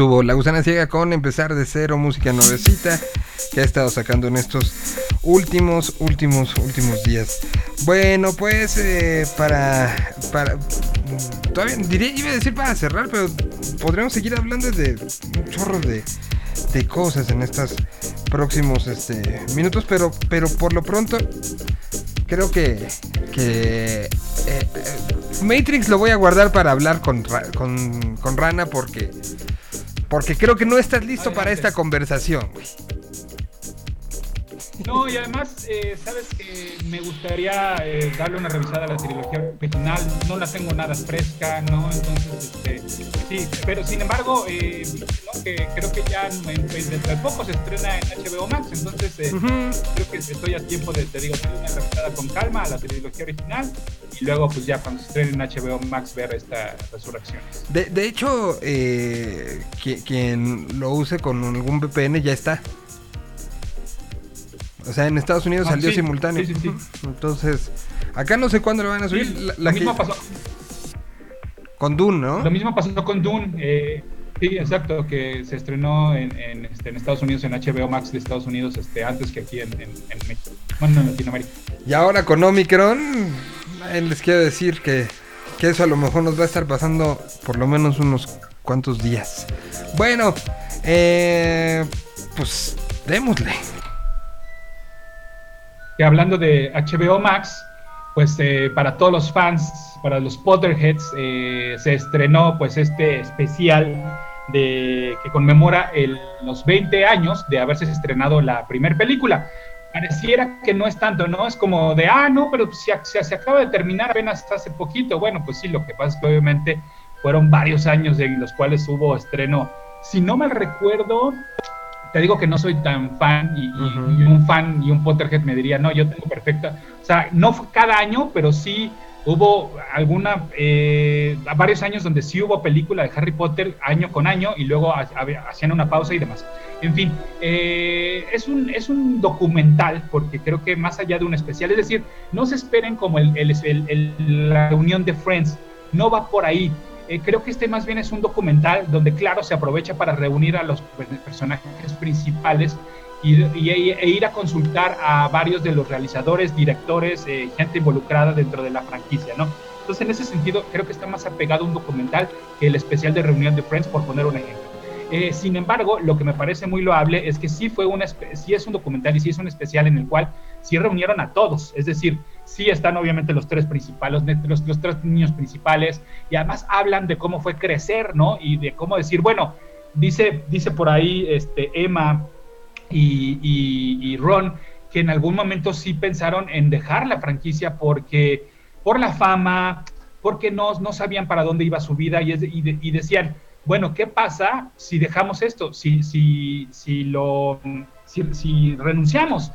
La Gusana Ciega con Empezar de Cero, música nuevecita que ha estado sacando en estos últimos, últimos, últimos días. Bueno, pues eh, para, para, todavía diría, iba a decir para cerrar, pero podríamos seguir hablando de un chorro de, de cosas en estos próximos este, minutos, pero, pero por lo pronto creo que, que eh, eh, Matrix lo voy a guardar para hablar con, con, con Rana porque porque creo que no estás listo para esta conversación. güey. No, y además, eh, sabes que me gustaría eh, darle una revisada a la trilogía original. No la tengo nada fresca, ¿no? Entonces, este, sí, pero sin embargo, eh, no, que creo que ya en- en- dentro de poco se estrena en HBO Max. Entonces, eh, Ujú. creo que estoy a tiempo de, te digo, darle una revisada con calma a la trilogía original. Y luego, pues ya cuando se estrene en HBO Max, ver esta resurrección. De, de hecho, eh, qui- quien lo use con algún VPN ya está. O sea, en Estados Unidos Ah, salió sí, simultáneo. sí, sí, sí. Entonces, acá no sé cuándo lo van a subir. La, lo la que- mismo pasó con Dune, ¿no? Lo mismo pasó con Dune. eh, sí, exacto, que se estrenó en, en, este, en Estados Unidos, en HBO Max de Estados Unidos, este, antes que aquí en, México. Bueno, en Latinoamérica. Y ahora con Omicron, les quiero decir que, que eso a lo mejor nos va a estar pasando por lo menos unos cuantos días. Bueno, eh, pues démosle. Que hablando de HBO Max, pues eh, para todos los fans, para los Potterheads, eh, se estrenó pues este especial de que conmemora el- los 20 años de haberse estrenado la primera película. Pareciera que no es tanto, ¿no? Es como de, ah, no, pero se, se- se acaba de terminar apenas hace poquito. Bueno, pues sí, lo que pasa es que obviamente fueron varios años en los cuales hubo estreno. Si no mal recuerdo, te digo que no soy tan fan y, un fan y un Potterhead me diría, no, yo tengo perfecta. O sea, no fue cada año, pero sí hubo alguna, eh, varios años donde sí hubo película de Harry Potter año con año y luego ha- hacían una pausa y demás. En fin, eh, es, un, es un documental porque creo que más allá de un especial, es decir, no se esperen como el, el- el- el- la reunión de Friends, no va por ahí. Eh, creo que este más bien es un documental donde, claro, se aprovecha para reunir a los per- personajes principales y, y- e ir a consultar a varios de los realizadores, directores, eh, gente involucrada dentro de la franquicia, ¿no? Entonces, en ese sentido, creo que está más apegado a un documental que el especial de reunión de Friends, por poner un ejemplo. Eh, sin embargo, lo que me parece muy loable es que sí fue una, sí es un documental y sí es un especial en el cual sí reunieron a todos, es decir, sí están obviamente los tres principales, los, los tres niños principales y además hablan de cómo fue crecer, ¿no? Y de cómo decir, bueno, dice, dice por ahí este, Emma y, y- Ron que en algún momento sí pensaron en dejar la franquicia porque por la fama, porque no, no sabían para dónde iba su vida y, es y y decían, bueno, ¿qué pasa si dejamos esto? Si, si, si lo si, si renunciamos.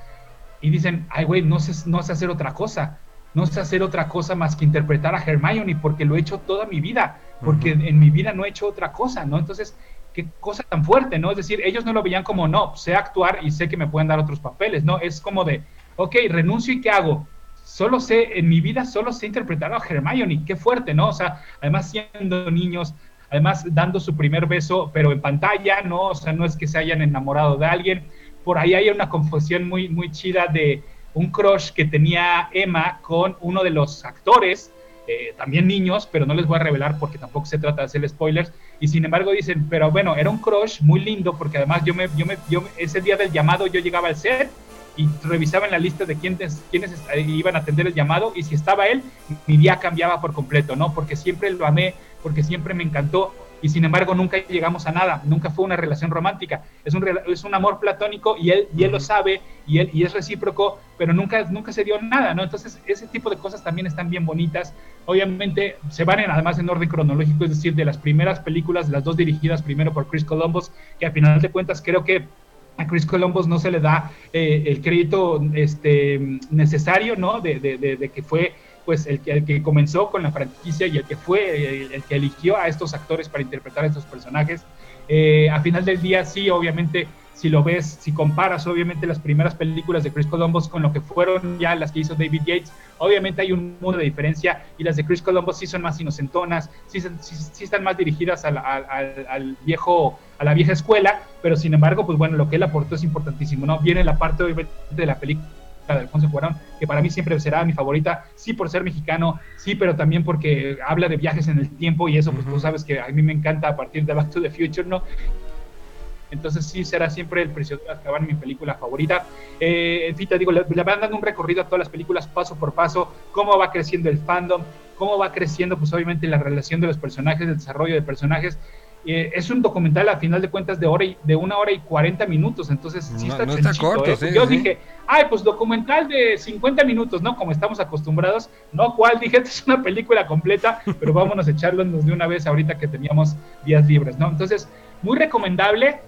Y dicen, ay, güey, no sé, no sé hacer otra cosa. No sé hacer otra cosa más que interpretar a Hermione porque lo he hecho toda mi vida. Porque Ujú. en mi vida no he hecho otra cosa, ¿no? Entonces, qué cosa tan fuerte, ¿no? Es decir, ellos no lo veían como, no, sé actuar y sé que me pueden dar otros papeles, ¿no? Es como de, ok, renuncio y ¿qué hago? Solo sé, en mi vida solo sé interpretar a Hermione, qué fuerte, ¿no? O sea, además siendo niños, además dando su primer beso, pero en pantalla, ¿no? O sea, no es que se hayan enamorado de alguien. Por ahí hay una confusión muy, muy chida de un crush que tenía Emma con uno de los actores, eh, también niños, pero no les voy a revelar porque tampoco se trata de hacer spoilers. Y sin embargo dicen, pero bueno, era un crush muy lindo porque además yo me, yo me, yo ese día del llamado yo llegaba al set y revisaba en la lista de quiénes, quiénes eh, iban a atender el llamado y si estaba él, mi día cambiaba por completo, ¿no? Porque siempre lo amé, porque siempre me encantó y sin embargo nunca llegamos a nada, nunca fue una relación romántica, es un, es un amor platónico y él, y él lo sabe y, él, y es recíproco, pero nunca, nunca se dio nada, ¿no? Entonces ese tipo de cosas también están bien bonitas, obviamente se van en, además en orden cronológico, es decir, de las primeras películas, las dos dirigidas primero por Chris Columbus, que al final de cuentas creo que a Chris Columbus no se le da eh, el crédito este, necesario, ¿no? De, de- de- de que fue pues el que, el que comenzó con la franquicia y el que fue el, que eligió a estos actores para interpretar a estos personajes. Eh, a final del día, sí, obviamente, si lo ves, si comparas, obviamente, las primeras películas de Chris Columbus con lo que fueron ya las que hizo David Yates, obviamente hay un mundo de diferencia y las de Chris Columbus sí son más inocentonas, sí, sí- están más dirigidas al- al- al viejo, a la vieja escuela, pero sin embargo, pues bueno, lo que él aportó es importantísimo, ¿no? Viene la parte obviamente de la película de Alfonso Cuarón, que para mí siempre será mi favorita, sí por ser mexicano, sí, pero también porque habla de viajes en el tiempo y eso, pues tú sabes que a mí me encanta a partir de Back to the Future, ¿no? Entonces sí será siempre El Prisionero de Azkaban mi película favorita. Eh, en fin, te digo, le, le van dando un recorrido a todas las películas paso por paso, cómo va creciendo el fandom, cómo va creciendo pues obviamente la relación de los personajes, el desarrollo de personajes. Eh, es un documental a final de cuentas de hora y, de una hora y 40 minutos, ences sí está no está chanchito, corto, ¿eh? sí, Yo sí. dije, ay, pues documental de 50 minutos, ¿no? Como estamos acostumbrados, ¿no? ¿Cuál? Dije, esta es una película completa, pero vámonos a echarlo de una vez ahorita que teníamos días libres, ¿no? Entonces, muy recomendable.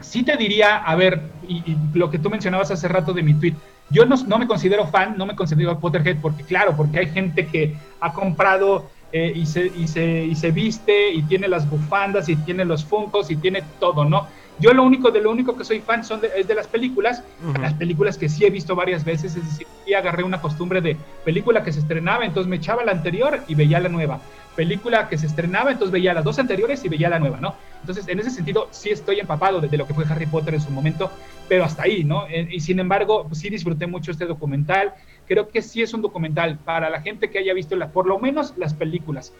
Sí te diría, a ver, y, y lo que tú mencionabas hace rato de mi tweet, yo no, no me considero fan, no me considero Potterhead, porque claro, porque hay gente que ha comprado eh, y, se, y, se, y se viste y tiene las bufandas y tiene los funcos y tiene todo, ¿no? Yo lo único de lo único que soy fan son de, es de las películas, las películas que sí he visto varias veces, es decir, y agarré una costumbre de película que se estrenaba, entonces me echaba la anterior y veía la nueva. Película que se estrenaba, entonces veía las dos anteriores y veía la nueva, ¿no? Entonces, en ese sentido, sí estoy empapado de, de lo que fue Harry Potter en su momento, pero hasta ahí, ¿no? Eh, y sin embargo, pues, sí disfruté mucho este documental. Creo que sí es un documental para la gente que haya visto la, por lo menos las películas.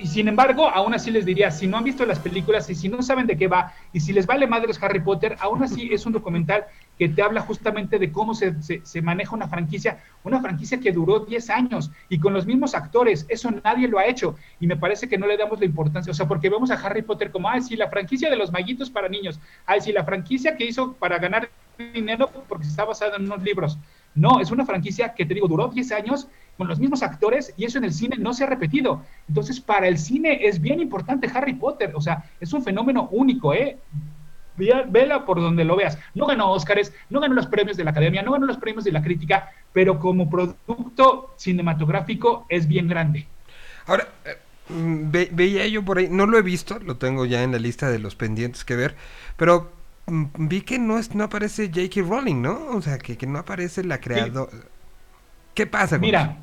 Y sin embargo, aún así les diría, si no han visto las películas y si no saben de qué va y si les vale madres Harry Potter, aún así es un documental que te habla justamente de cómo se, se, maneja una franquicia, una franquicia que duró 10 años y con los mismos actores, eso nadie lo ha hecho y me parece que no le damos la importancia, o sea, porque vemos a Harry Potter como, ay, sí, la franquicia de los maguitos para niños, ay, sí, la franquicia que hizo para ganar dinero porque está basada en unos libros. No, es una franquicia que te digo, duró 10 años con los mismos actores y eso en el cine no se ha repetido. Entonces, para el cine es bien importante Harry Potter, o sea, es un fenómeno único, ¿eh? Vela por donde lo veas. No ganó Óscares, no ganó los premios de la Academia, no ganó los premios de la crítica, pero como producto cinematográfico es bien grande. Ahora, eh, mm, ve- veía yo por ahí, no lo he visto, lo tengo ya en la lista de los pendientes que ver, pero vi que no, es, no aparece J.K. Rowling, ¿no? O sea, que, que no aparece la creadora. ¿Qué pasa con Mira,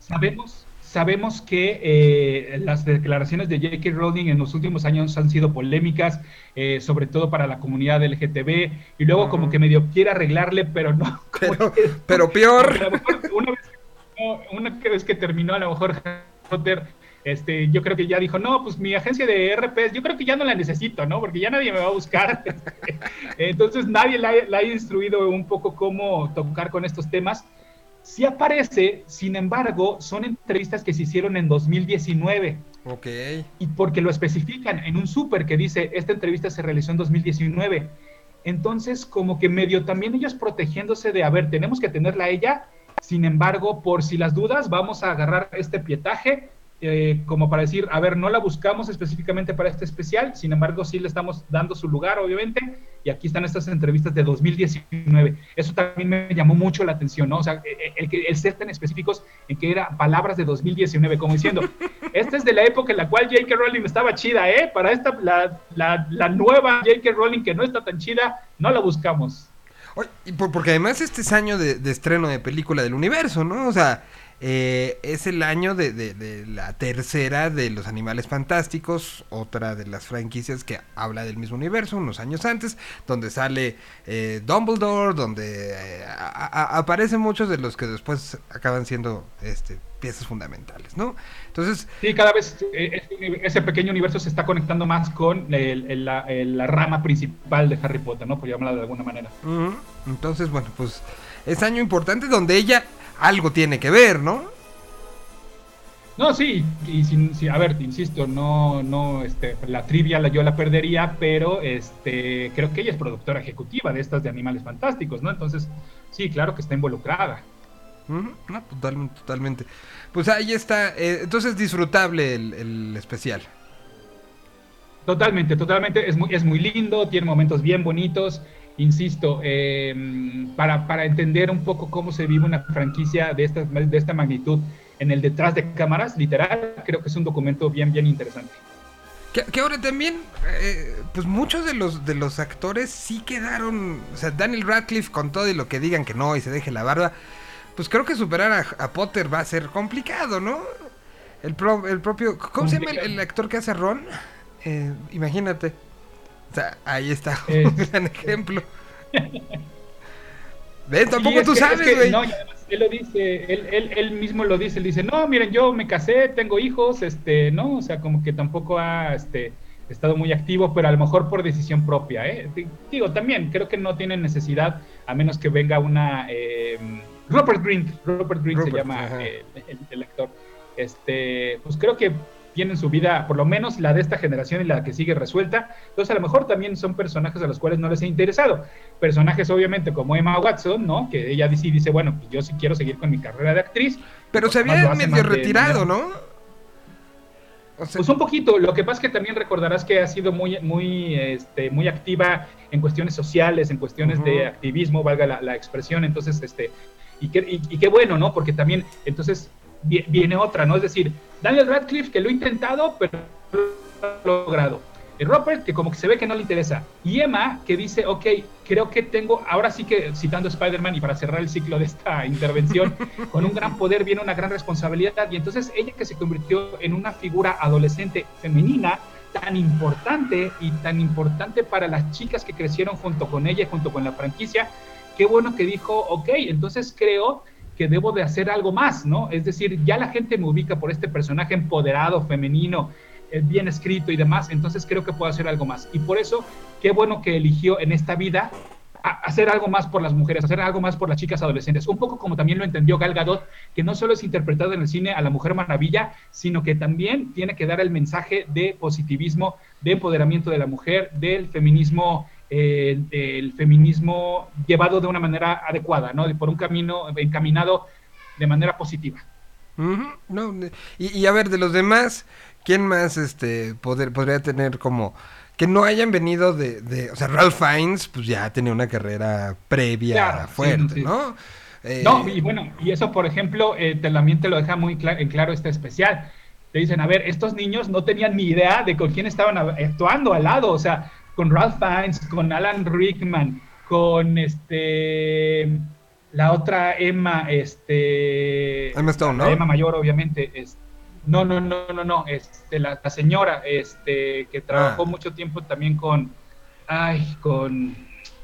sabemos, sabemos que eh, las declaraciones de J.K. Rowling en los últimos años han sido polémicas, eh, sobre todo para la comunidad LGTB, y luego como que medio quiere arreglarle, pero no. Pero, que- pero peor. una vez, que terminó- una vez que terminó, a lo mejor Potter, este, yo creo que ya dijo, no, pues mi agencia de RPs, yo creo que ya no la necesito, ¿no? Porque ya nadie me va a buscar. Entonces nadie la, ha- la ha instruido un poco cómo tocar con estos temas. Sí aparece, sin embargo, son entrevistas que se hicieron en 2019 Ok. y porque lo especifican en un súper que dice, esta entrevista se realizó en 2019. Entonces, como que medio también ellos protegiéndose de, a ver, tenemos que tenerla a ella, sin embargo, por si las dudas, vamos a agarrar este pietaje, eh, como para decir, a ver, no la buscamos específicamente para este especial, sin embargo, sí le estamos dando su lugar, obviamente, y aquí están estas entrevistas de 2019. Eso también me llamó mucho la atención, ¿no? O sea, el, el que- el ser tan específicos en que eran palabras de 2019, como diciendo, esta es de la época en la cual J.K. Rowling estaba chida, ¿eh? Para esta, la, la, la nueva J.K. Rowling que no está tan chida, no la buscamos. Porque además este es año de, de estreno de película del universo, ¿no? O sea, eh, es el año de, de- de la tercera de los Animales Fantásticos, otra de las franquicias que habla del mismo universo, unos años antes, donde sale eh, Dumbledore, donde eh, a- a- aparecen muchos de los que después acaban siendo este, piezas fundamentales, ¿no? Entonces, Sí, cada vez eh, ese pequeño universo se está conectando más con el- el- la, el- la rama principal de Harry Potter, ¿no? Por llamarla de alguna manera. entonces, bueno, pues es año importante donde ella algo tiene que ver, ¿no? No, sí, y sin, sí, a ver, insisto, no, no, este, la trivia la, yo la perdería, pero este, creo que ella es productora ejecutiva de estas de Animales Fantásticos, ¿no? Entonces, sí, claro que está involucrada. No, totalmente, totalmente. Pues ahí está. eh, entonces disfrutable el, el especial. Totalmente, totalmente, es muy, es muy lindo, tiene momentos bien bonitos, insisto, eh, para, para entender un poco cómo se vive una franquicia de esta, de esta magnitud en el detrás de cámaras, literal, creo que es un documento bien, bien interesante. Que, que ahora también, eh, pues muchos de los de los actores sí quedaron. O sea, Daniel Radcliffe, con todo y lo que digan que no y se deje la barba, pues creo que superar a, a Potter va a ser complicado, ¿no? El, pro- el propio. ¿Cómo se llama el, el actor que hace Ron? Eh, imagínate. O sea, ahí está un Es- gran ejemplo. ¿Ves? Tampoco tú que- es sabes, que, güey. no, y además él lo dice, él, él, él mismo lo dice, él dice, no, miren, yo me casé, tengo hijos, este, no, o sea, como que tampoco ha, este, estado muy activo, pero a lo mejor por decisión propia. ¿eh? Di- Digo, también creo que no tienen necesidad, a menos que venga una... eh, Rupert Grint, Rupert Grint se llama eh, el, el actor. Este, pues creo que tienen su vida, por lo menos la de esta generación y la que sigue resuelta. Entonces, a lo mejor también son personajes a los cuales no les ha interesado. Personajes, obviamente, como Emma Watson, ¿no? Que ella sí dice, bueno, pues yo sí quiero seguir con mi carrera de actriz. Pero se había medio de retirado, ¿no? O sea, Pues un poquito, lo que pasa es que también recordarás que ha sido muy, muy, este, muy activa en cuestiones sociales, en cuestiones de activismo, valga la, la expresión, entonces, este, y, qué, y, y qué bueno, ¿no? Porque también, entonces, viene otra, ¿no? Es decir, Daniel Radcliffe, que lo ha intentado, pero lo ha logrado. Y Robert, que como que se ve que no le interesa. Y Emma, que dice, ok, creo que tengo, ahora sí que citando a Spider-Man y para cerrar el ciclo de esta intervención, con un gran poder viene una gran responsabilidad. Y entonces ella que se convirtió en una figura adolescente femenina tan importante y tan importante para las chicas que crecieron junto con ella junto con la franquicia, qué bueno que dijo, ok, entonces creo que debo de hacer algo más, ¿no? Es decir, ya la gente me ubica por este personaje empoderado, femenino, eh, bien escrito y demás, entonces creo que puedo hacer algo más. Y por eso, qué bueno que eligió en esta vida hacer algo más por las mujeres, hacer algo más por las chicas adolescentes. Un poco como también lo entendió Gal Gadot, que no solo es interpretado en el cine a la Mujer Maravilla, sino que también tiene que dar el mensaje de positivismo, de empoderamiento de la mujer, del feminismo, eh, del feminismo llevado de una manera adecuada, ¿no? Por un camino encaminado de manera positiva. No, y, y a ver, de los demás, ¿quién más este poder, podría tener como que no hayan venido de, de- o sea, Ralph Fiennes, pues ya tenía una carrera previa Claro, fuerte, sí. ¿no? Eh, No, y bueno, y eso, por ejemplo, eh, te- también te lo deja muy en claro este especial. Te dicen, a ver, estos niños no tenían ni idea de con quién estaban actuando al lado, o sea, con Ralph Fiennes, con Alan Rickman, con este la otra Emma, este Emma Stone, la ¿no? Emma mayor, obviamente, es no, no, no, no, no, este la, la señora, este que trabajó Ah. mucho tiempo también con ay, con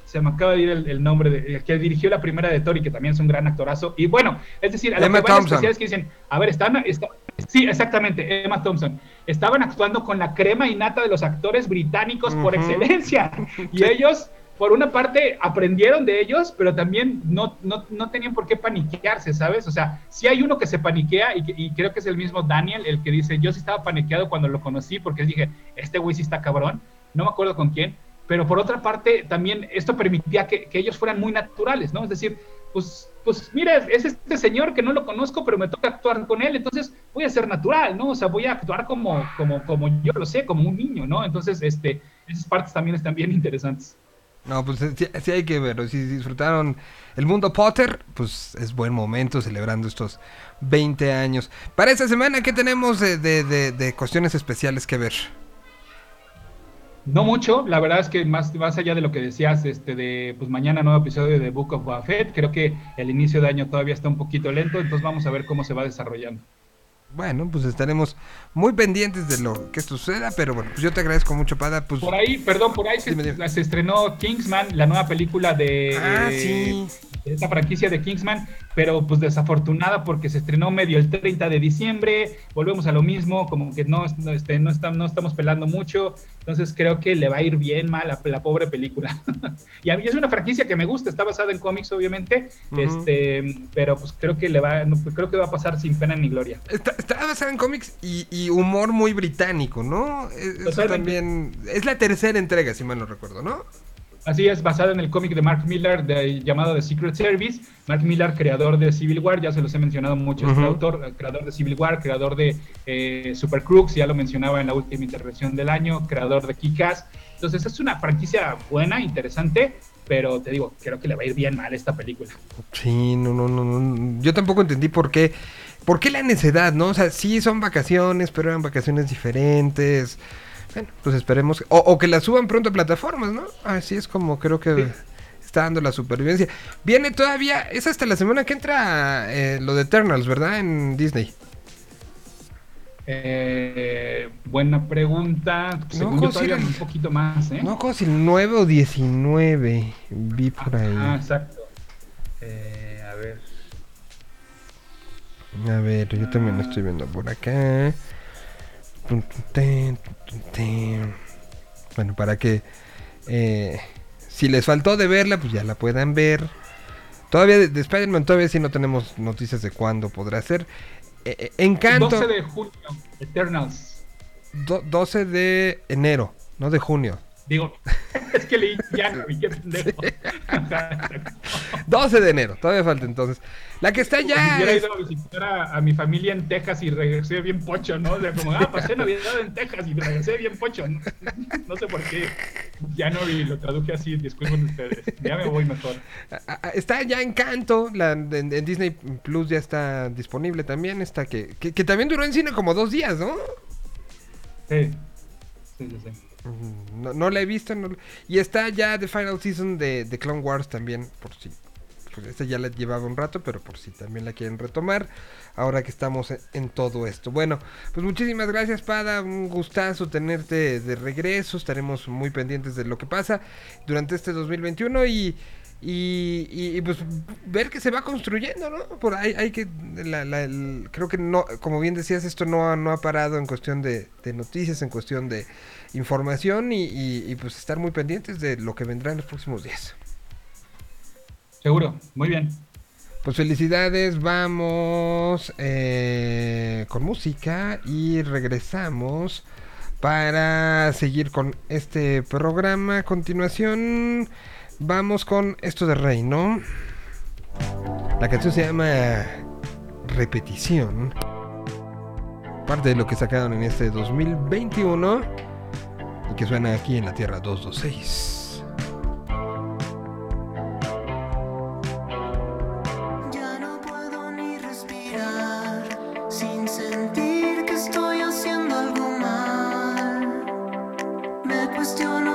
se me acaba de ir el, el nombre de el que dirigió la primera de Tori, que también es un gran actorazo. Y bueno, es decir, a Emma que van especiales que dicen, a ver, están, está- sí, exactamente, Emma Thompson. Estaban actuando con la crema innata de los actores británicos por excelencia. Y ellos, por una parte, aprendieron de ellos, pero también no, no, no tenían por qué paniquearse, ¿sabes? O sea, sí hay uno que se paniquea y, y creo que es el mismo Daniel, el que dice, yo sí estaba paniqueado cuando lo conocí porque dije, este güey sí está cabrón. No me acuerdo con quién, pero por otra parte también esto permitía que, que ellos fueran muy naturales, ¿no? Es decir, pues, pues mira, es este señor que no lo conozco, pero me toca actuar con él, entonces voy a ser natural, ¿no? O sea, voy a actuar como, como, como yo lo sé, como un niño, ¿no? Entonces, este, esas partes también están bien interesantes. No, pues eh, sí, hay que verlo. Si disfrutaron el mundo Potter, pues es buen momento celebrando estos 20 años. Para esta semana, ¿qué tenemos de, de- de cuestiones especiales que ver? No mucho, la verdad es que más, más allá de lo que decías, este, de pues mañana nuevo episodio de Book of Boba Fett, creo que el inicio de año todavía está un poquito lento, entonces vamos a ver cómo se va desarrollando. Bueno, pues estaremos muy pendientes de lo que suceda, pero bueno, pues yo te agradezco mucho, Pada. Pues, Por ahí, perdón, por ahí se, Dime, se estrenó Kingsman, la nueva película de, Ah, de- sí. de esta franquicia de Kingsman, pero pues desafortunada porque se estrenó medio el 30 de diciembre, volvemos a lo mismo, como que no, no, este, no, está- no estamos pelando mucho, entonces creo que le va a ir bien mal a la pobre película. y a mí es una franquicia que me gusta, está basada en cómics obviamente, este, pero pues creo que le va, no, creo que va a pasar sin pena ni gloria. Está, está basada en cómics y, y humor muy británico, ¿no? E- Eso Totalmente. también. Es la tercera entrega, si mal no recuerdo, ¿no? Así es, basada en el cómic de Mark Millar de- llamado The Secret Service. Mark Millar, creador de Civil War, ya se los he mencionado mucho, este Ujú. autor, eh, creador de Civil War, creador de eh, Super Crooks, ya lo mencionaba en la última intervención del año, creador de Kick-Ass. Entonces es una franquicia buena, interesante, pero te digo, creo que le va a ir bien mal esta película. Sí, no, no, no, no. Yo tampoco entendí por qué. ¿Por qué la necedad, no? O sea, sí son vacaciones, pero eran vacaciones diferentes. Bueno, pues esperemos. O, o que la suban pronto a plataformas, ¿no? Así es como creo que Sí. está dando la supervivencia. Viene todavía, es hasta la semana que entra eh, lo de Eternals, ¿verdad? En Disney. Eh, buena pregunta. Según ¿cómo yo, todavía era- un poquito más, ¿eh? No, como si el 9 o 19 vi por ahí. Ah, exacto. Eh, a ver. A ver, yo también lo estoy viendo por acá. Bueno, para que eh, si les faltó de verla, pues ya la puedan ver. Todavía de, de Spider-Man, todavía sí no tenemos noticias de cuándo podrá ser. Eh, eh, Encanto, 12 de junio, Eternals. do- 12 de enero, no de junio. Digo, es que leí January, qué pendejo. 12 de enero, todavía falta entonces. La que está ya. hubiera es- ido a visitar a, a mi familia en Texas y regresé bien pocho, ¿no? O sea, como, ah, pasé Navidad en Texas y regresé bien pocho. No, no sé por qué January lo traduje así, disculpen ustedes. Ya me voy mejor. está ya Encanto, la, en, en Disney Plus ya está disponible también. Que, que, que también duró en cine como dos días, ¿no? Sí, sí, sí. sí. No, no la he visto. y está ya The Final Season de, de Clone Wars también, por si. Pues esta ya la llevaba un rato, pero por si también la quieren retomar. Ahora que estamos en, en todo esto. Bueno, pues muchísimas gracias, Pada. Un gustazo tenerte de regreso. Estaremos muy pendientes de lo que pasa durante este 2021 y. Y, y- y, pues ver que se va construyendo, ¿no? Por ahí hay que, la- la- el- creo que no, como bien decías, esto no, ha- no ha parado en cuestión de, de noticias, en cuestión de información y, y- y, pues estar muy pendientes de lo que vendrá en los próximos días. Seguro, muy bien. Pues felicidades, vamos eh, con música y regresamos para seguir con este programa. A continuación, vamos con esto de Reino. La canción se llama Repetición. Parte de lo que sacaron en este 2021 y que suena aquí en la Tierra 226. Ya no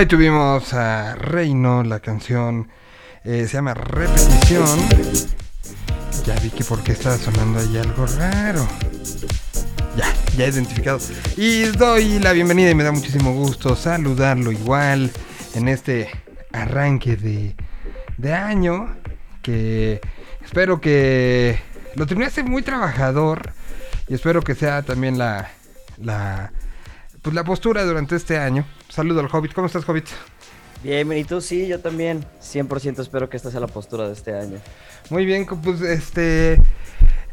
Ahí tuvimos a Reino, la canción eh, se llama Repetición. Ya vi que por qué estaba sonando ahí algo raro. Ya, ya identificado. Y doy la bienvenida y me da muchísimo gusto saludarlo igual en este arranque de, de año. Que espero que lo terminaste muy trabajador. Y espero que sea también la, la, pues la postura durante este año. Saludo al Hobbit. ¿Cómo estás, Hobbit? Bien, y tú sí, yo también. 100% espero que esta sea la postura de este año. Muy bien, pues este.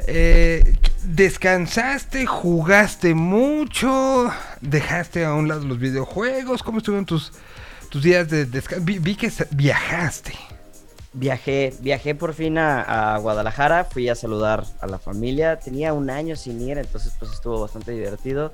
eh, descansaste, jugaste mucho, dejaste a un lado los videojuegos. ¿Cómo estuvieron tus, tus días de descanso? Vi, vi que viajaste. Viajé, viajé por fin a, a Guadalajara, fui a saludar a la familia. Tenía un año sin ir, entonces pues estuvo bastante divertido.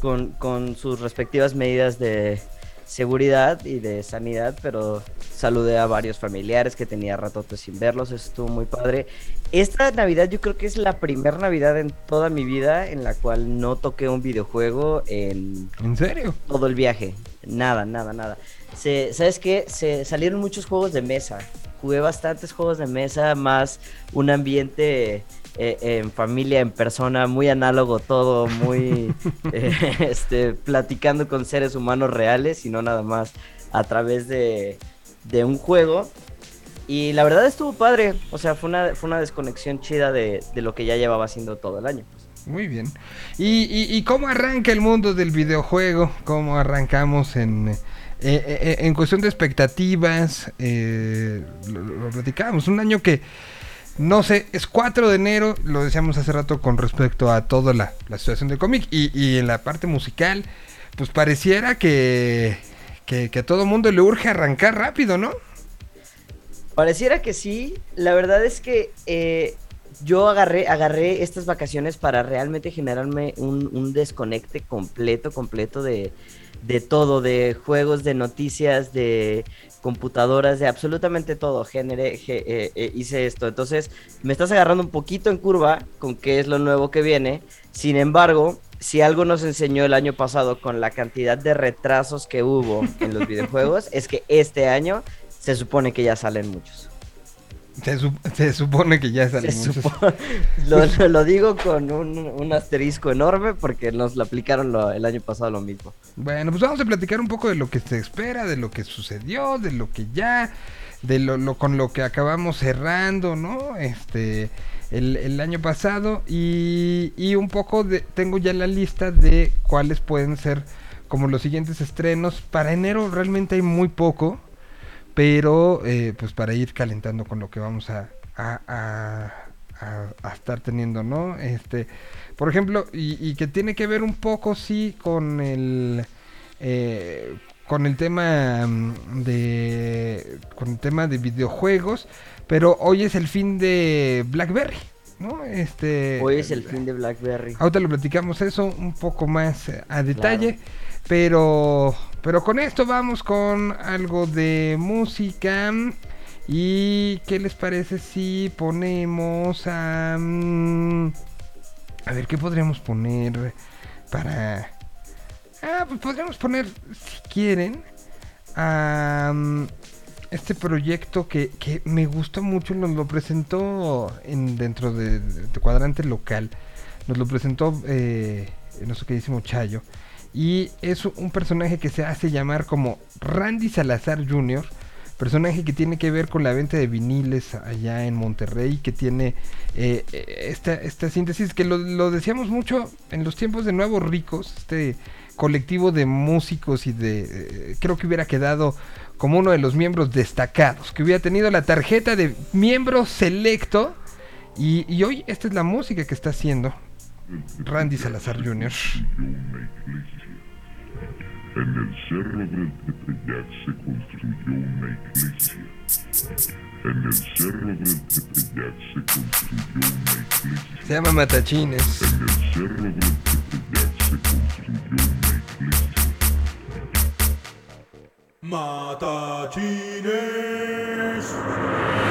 Con, con sus respectivas medidas de seguridad y de sanidad, pero saludé a varios familiares que tenía ratotes sin verlos, estuvo muy padre. Esta Navidad yo creo que es la primera Navidad en toda mi vida en la cual no toqué un videojuego en ¿En serio? todo el viaje. Nada, nada, nada. Se, ¿Sabes qué? Se salieron muchos juegos de mesa. Jugué bastantes juegos de mesa, más un ambiente eh, en familia, en persona, muy análogo todo, muy eh, este, platicando con seres humanos reales y no nada más a través de, de un juego. Y la verdad estuvo padre, o sea, fue una, fue una desconexión chida de, de lo que ya llevaba haciendo todo el año. pues. Muy bien. ¿Y, y, y cómo arranca el mundo del videojuego? ¿Cómo arrancamos en, eh, en cuestión de expectativas? Eh, lo, lo platicábamos. Un año que, no sé, es 4 de enero, lo decíamos hace rato con respecto a toda la, la situación del cómic. Y, y en la parte musical, pues pareciera que, que, a todo mundo le urge arrancar rápido, ¿no? Pareciera que sí. La verdad es que eh, yo agarré, agarré estas vacaciones para realmente generarme un, un desconecte completo, completo de, de todo, de juegos, de noticias, de computadoras, de absolutamente todo. Generé, ge- eh, eh, hice esto. Entonces, me estás agarrando un poquito en curva con qué es lo nuevo que viene. Sin embargo, si algo nos enseñó el año pasado con la cantidad de retrasos que hubo en los videojuegos, es que este año se supone que ya salen muchos. Se, sup- se supone que ya supo- lo, lo- lo digo con un, un asterisco enorme porque nos lo aplicaron lo- el año pasado lo mismo. Bueno, pues vamos a platicar un poco de lo que se espera, de lo que sucedió, de lo que ya, de lo, lo- con lo que acabamos cerrando, ¿no? Este, el, el año pasado y, y un poco de, tengo ya la lista de cuáles pueden ser como los siguientes estrenos. Para enero realmente hay muy poco, pero eh, pues para ir calentando con lo que vamos a, a, a- a- estar teniendo, ¿no? Este, por ejemplo, y, y que tiene que ver un poco, sí, con el eh, con el tema mm, de con el tema de videojuegos, pero hoy es el fin de BlackBerry, ¿no? Este Hoy es el fin de BlackBerry. Ahorita lo platicamos eso un poco más eh, a detalle, pero pero con esto vamos con algo de música. ¿Y qué les parece si ponemos a... mm, a ver, ¿qué podríamos poner para... Ah, pues podríamos poner, si quieren, a mm, este proyecto que, que me gustó mucho, nos lo presentó en, dentro de, de Cuadrante Local, nos lo presentó eh, nuestro queridísimo Chayo, y es un personaje que se hace llamar como Randy Salazar Jr., personaje que tiene que ver con la venta de viniles allá en Monterrey, que tiene eh, esta, esta síntesis, que lo, lo decíamos mucho en los tiempos de Nuevos Ricos, este colectivo de músicos y de... eh, creo que hubiera quedado como uno de los miembros destacados, que hubiera tenido la tarjeta de miembro selecto, y, y hoy esta es la música que está haciendo Randy Salazar Jr. En el cerro del Tepeyac se construyó una iglesia. En el cerro del Tepeyac se construyó una iglesia. Se llama Matachines. En el cerro del Tepeyac se construyó una iglesia. Matachines. Matachines.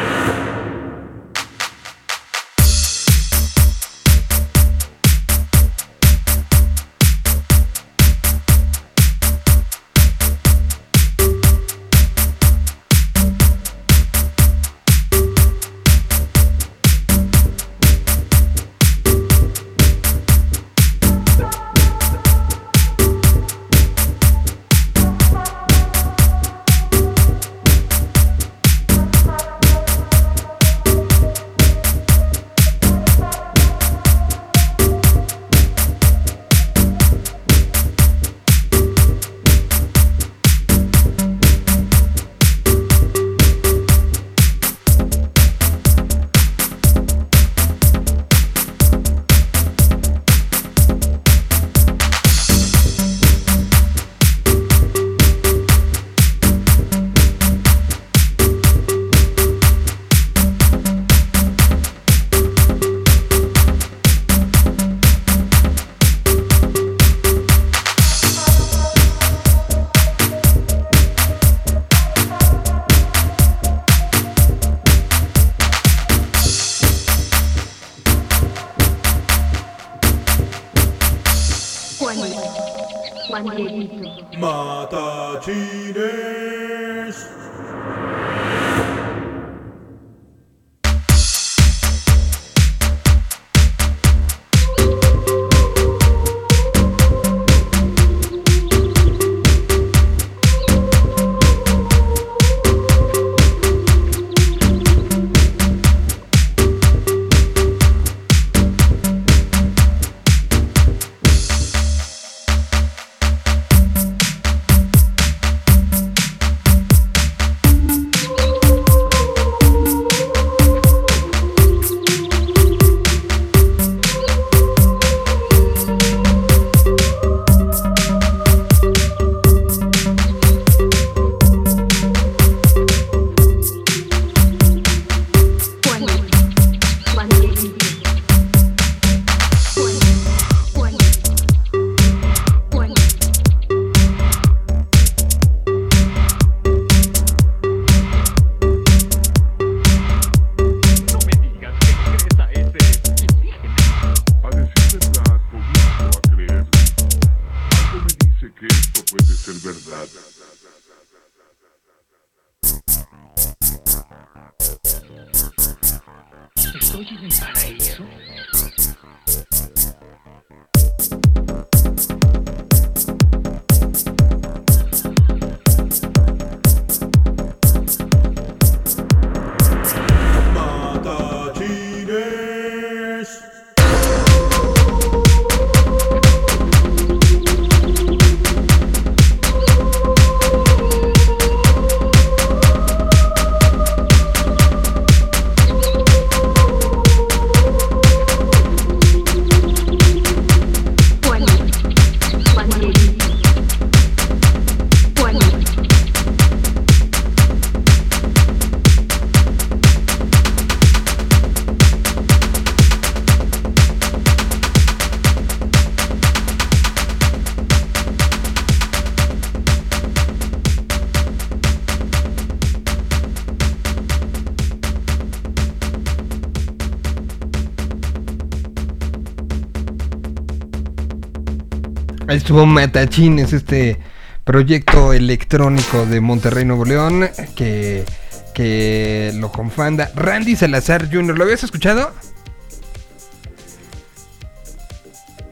Estuvo Matachines, este proyecto electrónico de Monterrey, Nuevo León, que, que lo confanda Randy Salazar Jr. ¿Lo habías escuchado?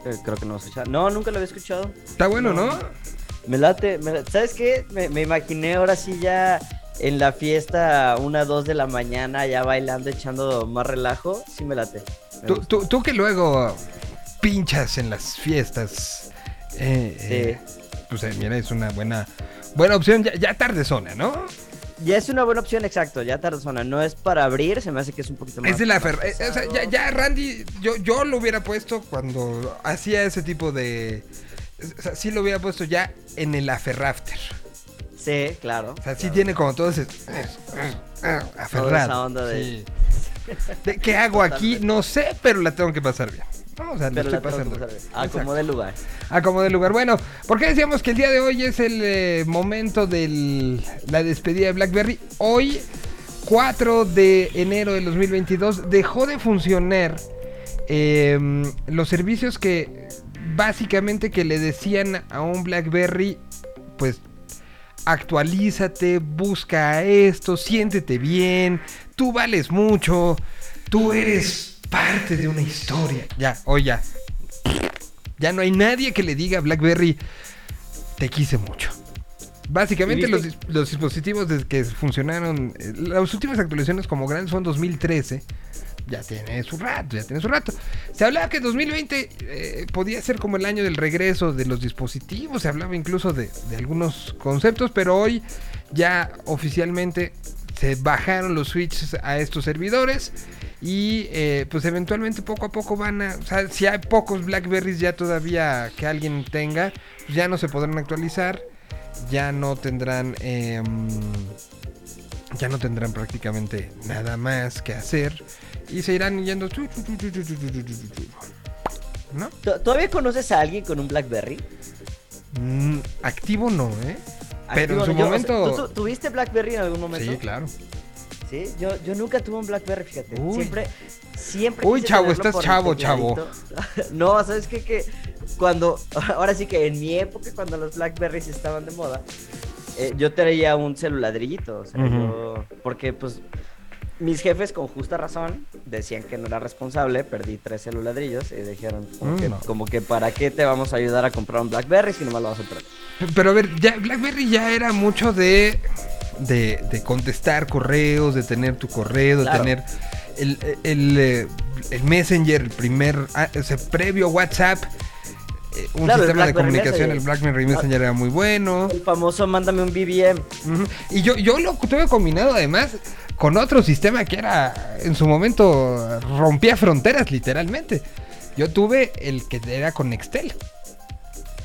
Eh, Creo que no lo he escuchado. No, nunca lo había escuchado. Está bueno, ¿no? Me late, me. ¿sabes qué? Me, me imaginé ahora sí ya en la fiesta, una, dos de la mañana, ya bailando, echando más relajo. Sí me late. Me Tú, tú- tú que luego pinchas en las fiestas. Eh, eh, pues eh, mira, es una buena buena opción. Ya, ya tardezona, ¿no? Ya es una buena opción, exacto. Ya tardezona. No es para abrir, se me hace que es un poquito más. Es de la más eh, o sea, ya, ya Randy, yo, yo lo hubiera puesto cuando hacía ese tipo de. O sea, sí lo hubiera puesto ya en el Aferrafter. Sí, claro. O sea, sí tiene como todo ese. Aferrado. esa onda de- sí. De ¿Qué hago aquí? No sé, pero la tengo que pasar bien. Estoy tengo que pasando. Acomode el lugar. Acomode el lugar. Bueno, ¿por qué decíamos que el día de hoy es el eh, momento de la despedida de BlackBerry? Hoy, 4 de enero de 2022, dejó de funcionar eh, los servicios que básicamente que le decían a un BlackBerry, pues actualízate, busca esto, siéntete bien, tú vales mucho, tú eres parte de una historia. Ya, hoy ya. Ya no hay nadie que le diga a BlackBerry, te quise mucho. Básicamente ¿Y los, los dispositivos que funcionaron, eh, las últimas actualizaciones como grandes son 2013, ya tiene su rato, ya tiene su rato. Se hablaba que 2020 eh, podía ser como el año del regreso de los dispositivos, se hablaba incluso de, de algunos conceptos, pero hoy ya oficialmente se bajaron los switches a estos servidores y pues eventualmente poco a poco van a... O sea, si hay pocos Blackberries ya todavía que alguien tenga, ya no se podrán actualizar, ya no tendrán... Ya no tendrán prácticamente nada más que hacer y se irán yendo... ¿No? ¿Todavía conoces a alguien con un Blackberry? Activo no, ¿eh? Pero en su momento... ¿Tuviste Blackberry en algún momento? Sí, claro. Sí, yo, yo nunca tuve un Blackberry, fíjate. Uy. Siempre, siempre. Uy, chavo, estás chavo, chavo. no, ¿sabes qué? Que cuando, ahora sí que en mi época, cuando los Blackberries estaban de moda, eh, yo traía un celuladrillito, o sea, yo- porque pues mis jefes con justa razón decían que no era responsable, perdí tres celuladrillos y dijeron como, Mm, que, no. como que para qué te vamos a ayudar a comprar un Blackberry si nomás lo vas a perder. Pero a ver, ya BlackBerry ya era mucho de, de, de contestar correos, de tener tu correo, de tener el, el, eh, el Messenger, el primer, ah, o sea, previo WhatsApp, eh, un Claro, sistema de comunicación, Messenger. el BlackBerry Messenger era muy bueno. El famoso mándame un BBM. Y yo, yo lo tuve combinado además con otro sistema que era, en su momento, rompía fronteras literalmente. Yo tuve el que era con Nextel.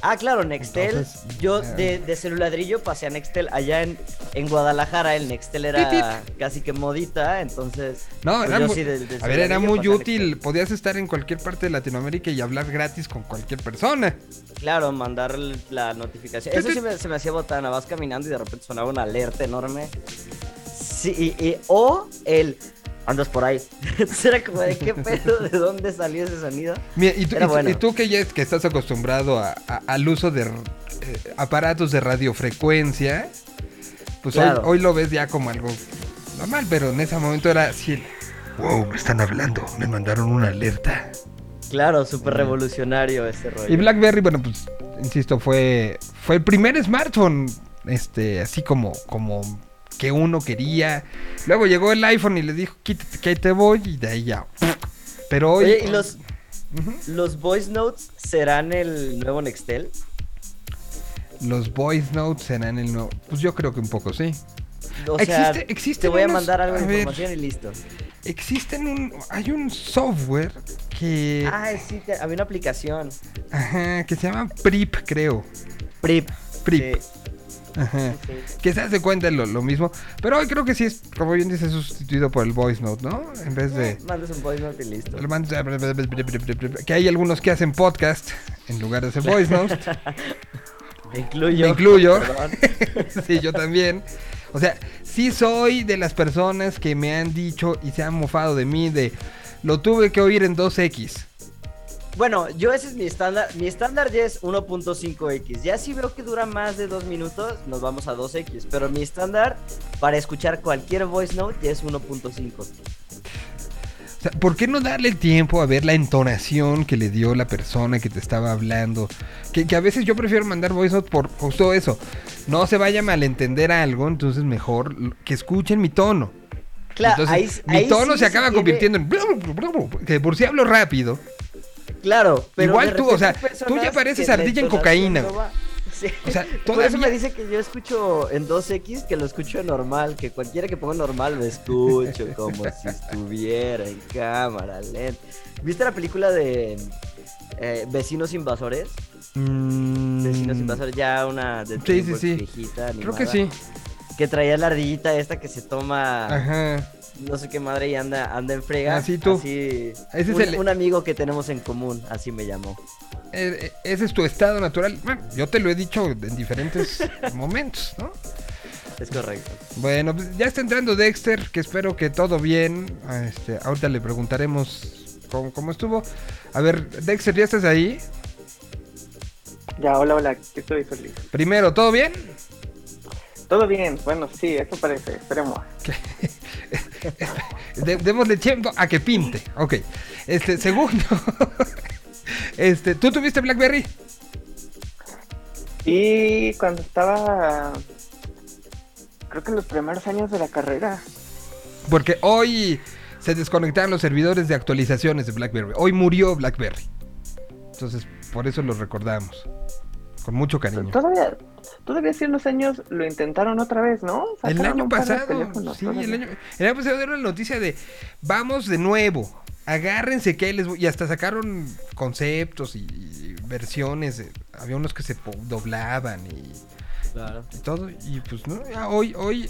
Ah, claro, Nextel. Entonces, yo eh. de, de celuladrillo pasé a Nextel. Allá en, en Guadalajara el Nextel era casi que modita, entonces... No, pues era yo muy, sí de- de a ver, era muy útil. Podías estar en cualquier parte de Latinoamérica y hablar gratis con cualquier persona. Claro, mandar la notificación. Eso sí me, se me hacía botana. Vas caminando y de repente sonaba una alerta enorme. Sí, y, y- o el... Andas por ahí. Entonces era como de qué pedo, de dónde salió ese sonido. Mira, y, tú, Era y tú- bueno. y tú que ya es que estás acostumbrado a- a- al uso de eh, aparatos de radiofrecuencia, pues hoy- Claro. hoy, lo ves ya como algo normal, pero en ese momento era así. Wow, me están hablando, me mandaron una alerta. Claro, súper revolucionario ese rollo. Y BlackBerry, bueno, pues, insisto, fue, fue el primer smartphone, este, así como, como que uno quería. Luego llegó el iPhone y le dijo, quítate que ahí te voy, y de ahí ya. Pero hoy... Oye, ¿y los, los voice notes serán el nuevo Nextel? Los voice notes serán el nuevo... Pues yo creo que un poco, sí. O sea, Existe- existen te voy a mandar algo de ver. información y listo. Existen un... Hay un software que... Ah, sí, había una aplicación. Ajá, que se llama Prip, creo. Prip. Prip. Sí, Ajá. Que se hace cuenta lo, lo mismo. Pero hoy creo que sí es, como bien dice, sustituido por el voice note, ¿no? En vez de... Mandas un voice note y listo. man- Que hay algunos que hacen podcast en lugar de hacer voice notes. Me incluyo. Me incluyo. Sí, yo también. O sea, sí soy de las personas que me han dicho y se han mofado de mí de... Lo tuve que oír en 2X. Bueno, yo ese es mi estándar. Mi estándar ya es 1.5x. Ya si veo que dura más de 2 minutos, nos vamos a 2x. Pero mi estándar para escuchar cualquier voice note ya es 1.5. O sea, ¿por qué no darle el tiempo a ver la entonación que le dio la persona que te estaba hablando? Que, que a veces yo prefiero mandar voice note por justo eso. No se vaya a malentender algo, entonces mejor que escuchen mi tono. Claro, entonces, ahí, mi ahí tono sí se acaba tiene- convirtiendo en... Que por si hablo rápido. Claro, pero Igual tú, o sea, tú ya pareces ardilla en cocaína, va. Sí. O sea, Por eso todavía- me dice que yo escucho en 2x que lo escucho normal, que cualquiera que ponga normal lo escucho como si estuviera en cámara lenta. ¿Viste la película de eh, Vecinos Invasores? Mm, Vecinos Invasores, ya una de Sí, sí, sí. viejita, Creo que sí. Que traía la ardillita esta que se toma Ajá. No sé qué madre y anda, anda en frega. Así tú. Así, Ese es un, el- un amigo que tenemos en común, así me llamó. Eh, eh, ese es tu estado natural. Bueno, yo te lo he dicho en diferentes momentos, ¿no? Es correcto. Bueno, pues ya está entrando Dexter, que espero que todo bien. Ah, Este, ahorita le preguntaremos cómo, cómo estuvo. A ver, Dexter, ¿ya estás ahí? Ya, hola, hola, estoy feliz. Primero, ¿todo bien? Todo bien, bueno, sí, eso parece, esperemos. De- démosle tiempo a que pinte. Ok. Este, segundo. este, ¿tú tuviste Blackberry? Y cuando estaba, creo que en los primeros años de la carrera, Porque hoy se desconectaron los servidores de actualizaciones de BlackBerry. Hoy murió BlackBerry. Entonces, por eso lo recordamos. Con mucho cariño. todavía, todavía hace unos años lo intentaron otra vez, ¿no? El año pasado, sí, el año, el año pasado era la noticia de vamos de nuevo, agárrense que ahí les voy", y hasta sacaron conceptos y, y versiones, de- había unos que se doblaban y, Claro. y todo, y pues no, hoy, hoy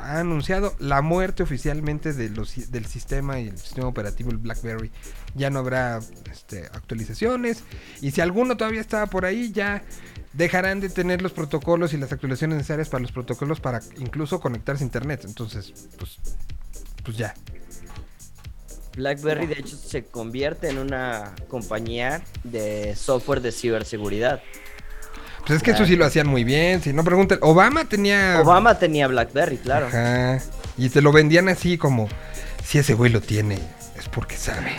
ha anunciado la muerte oficialmente de los, del sistema y el sistema operativo el BlackBerry, ya no habrá este, actualizaciones, y si alguno todavía estaba por ahí, ya dejarán de tener los protocolos y las actualizaciones necesarias para los protocolos para incluso conectarse a internet. Entonces, pues, pues ya. BlackBerry de hecho se convierte en una compañía de software de ciberseguridad. Pues es que eso sí lo hacían muy bien. Si no preguntan, Obama tenía. Obama tenía BlackBerry, claro. Ajá. Y te lo vendían así como: si ese güey lo tiene, es porque sabe.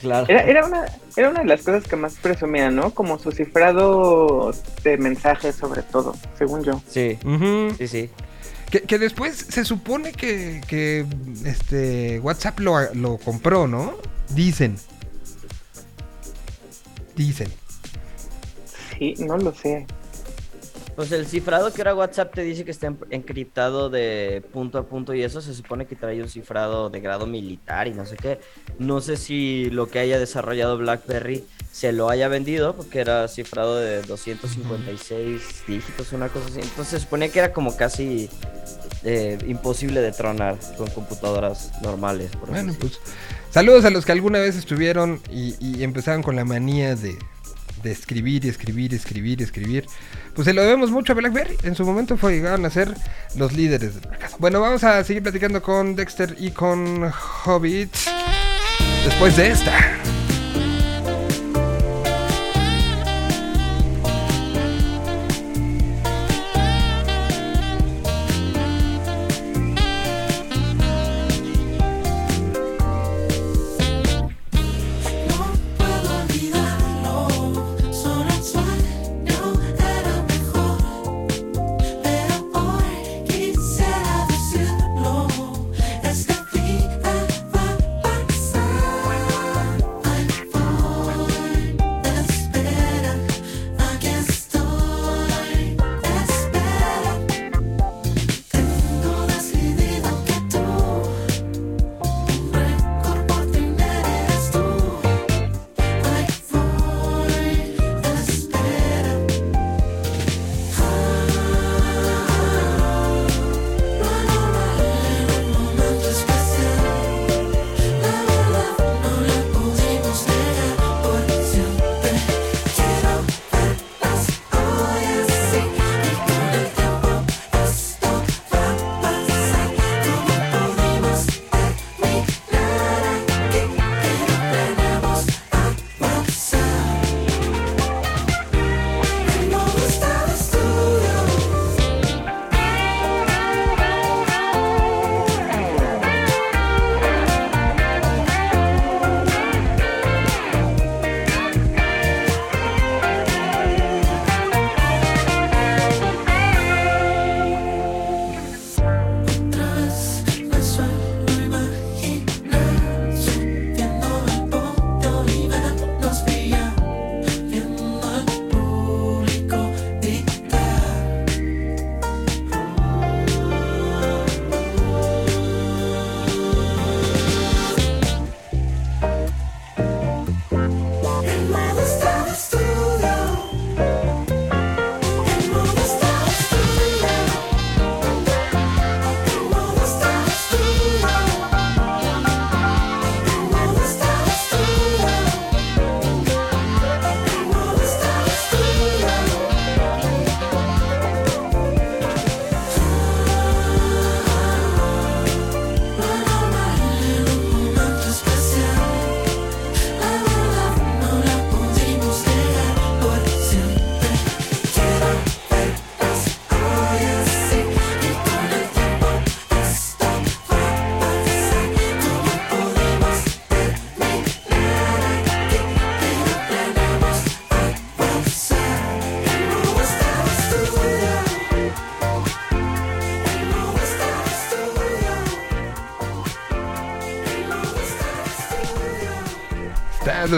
Claro. Era, era, una, era una de las cosas que más presumía, ¿no? Como su cifrado de mensajes, sobre todo, según yo. Sí, sí, sí. Que, que después se supone que, que este WhatsApp lo, lo compró, ¿no? Dicen. Dicen. Sí, no lo sé. Pues el cifrado que era WhatsApp te dice que está en- encriptado de punto a punto y eso se supone que trae un cifrado de grado militar y no sé qué. No sé si lo que haya desarrollado BlackBerry se lo haya vendido porque era cifrado de 256 dígitos, una cosa así. Entonces se suponía que era como casi eh, imposible de tronar con computadoras normales. por Bueno, pues saludos a los que alguna vez estuvieron y, y empezaron con la manía de, de escribir y escribir, escribir, escribir. Pues se lo debemos mucho a BlackBerry. En su momento fue, llegaron a ser los líderes del mercado. Bueno, vamos a seguir platicando con Dexter y con Hobbit. Después de esta.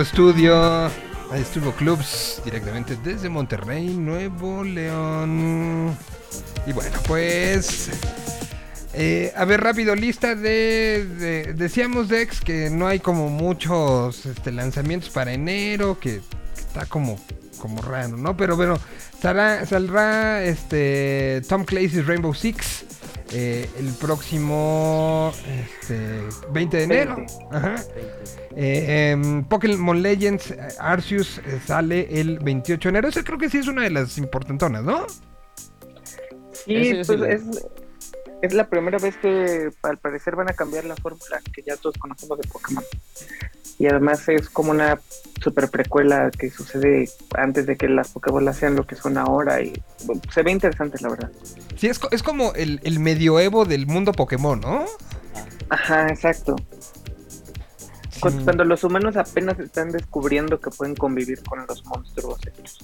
Estudio. Ahí estuvo Clubs directamente desde Monterrey, Nuevo León. Y bueno, pues. eh, a ver, rápido, lista de, de- Decíamos, Dex, que no hay como muchos este, lanzamientos para enero, que, que está como, como raro, ¿no? Pero bueno, saldrá, saldrá este, Tom Clancy's Rainbow Six eh, el próximo este, 20 de enero. 20. Ajá. Eh, em, Pokémon Legends eh, Arceus eh, sale el 28 de enero. Esa creo que sí es una de las importantonas, ¿no? Sí, pues es, es la primera vez que al parecer van a cambiar la fórmula que ya todos conocemos de Pokémon. Y además es como una super precuela que sucede antes de que las Pokébolas sean lo que son ahora y bueno, se ve interesante la verdad. Sí, es, co- es como el, el medioevo del mundo Pokémon, ¿no? Ajá, exacto. Cuando los humanos apenas están descubriendo que pueden convivir con los monstruos estos.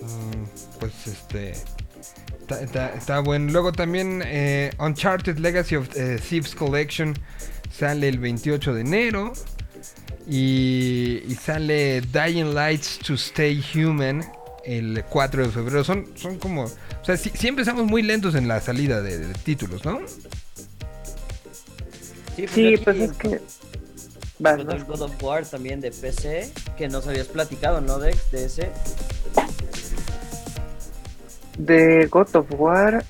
Mm, pues este. Está, está- está bueno. Luego también eh, Uncharted Legacy of eh, Thieves Collection sale el 28 de enero. Y, y sale Dying Lights to Stay Human el 4 de febrero. Son, son como. O sea, sí empezamos muy lentos en la salida de, de títulos, ¿no? Sí, pues, Sí, aquí pues es que... El God of War también de PC, que nos habías platicado, ¿no, Dex? De ese. De God of War,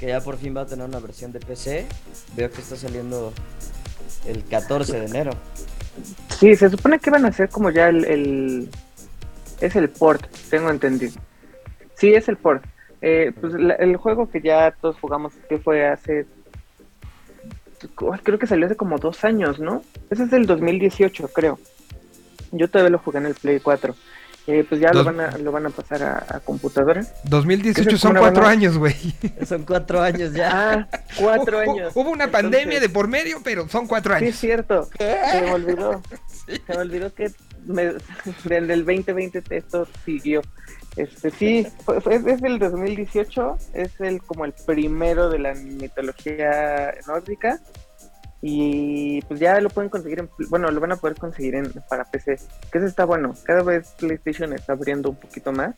Que ya por fin va a tener una versión de PC. Veo que está saliendo el 14 de enero. sí, se supone que van a ser como ya el, el- Es el port, tengo entendido. Sí, es el port. Eh, pues la- el juego que ya todos jugamos, que fue hace... Creo que salió hace como dos años, ¿no? Ese es del 2018, creo. Yo todavía lo jugué en el Play 4. Eh, pues ya Dos- lo, van a, lo van a pasar a, a computadora. 2018 Esa es son cuatro buena- años, güey. Son cuatro años ya. Ah, cuatro años. Hubo una Entonces- pandemia de por medio, pero son cuatro Sí, años. es cierto. Se me olvidó. Se me olvidó que me, desde el 2020 esto siguió. Este sí, fue- fue- es desde el 2018, es el como el primero de la mitología nórdica y pues ya lo pueden conseguir en, bueno, lo van a poder conseguir en, para PC, que eso está bueno. Cada vez PlayStation está abriendo un poquito más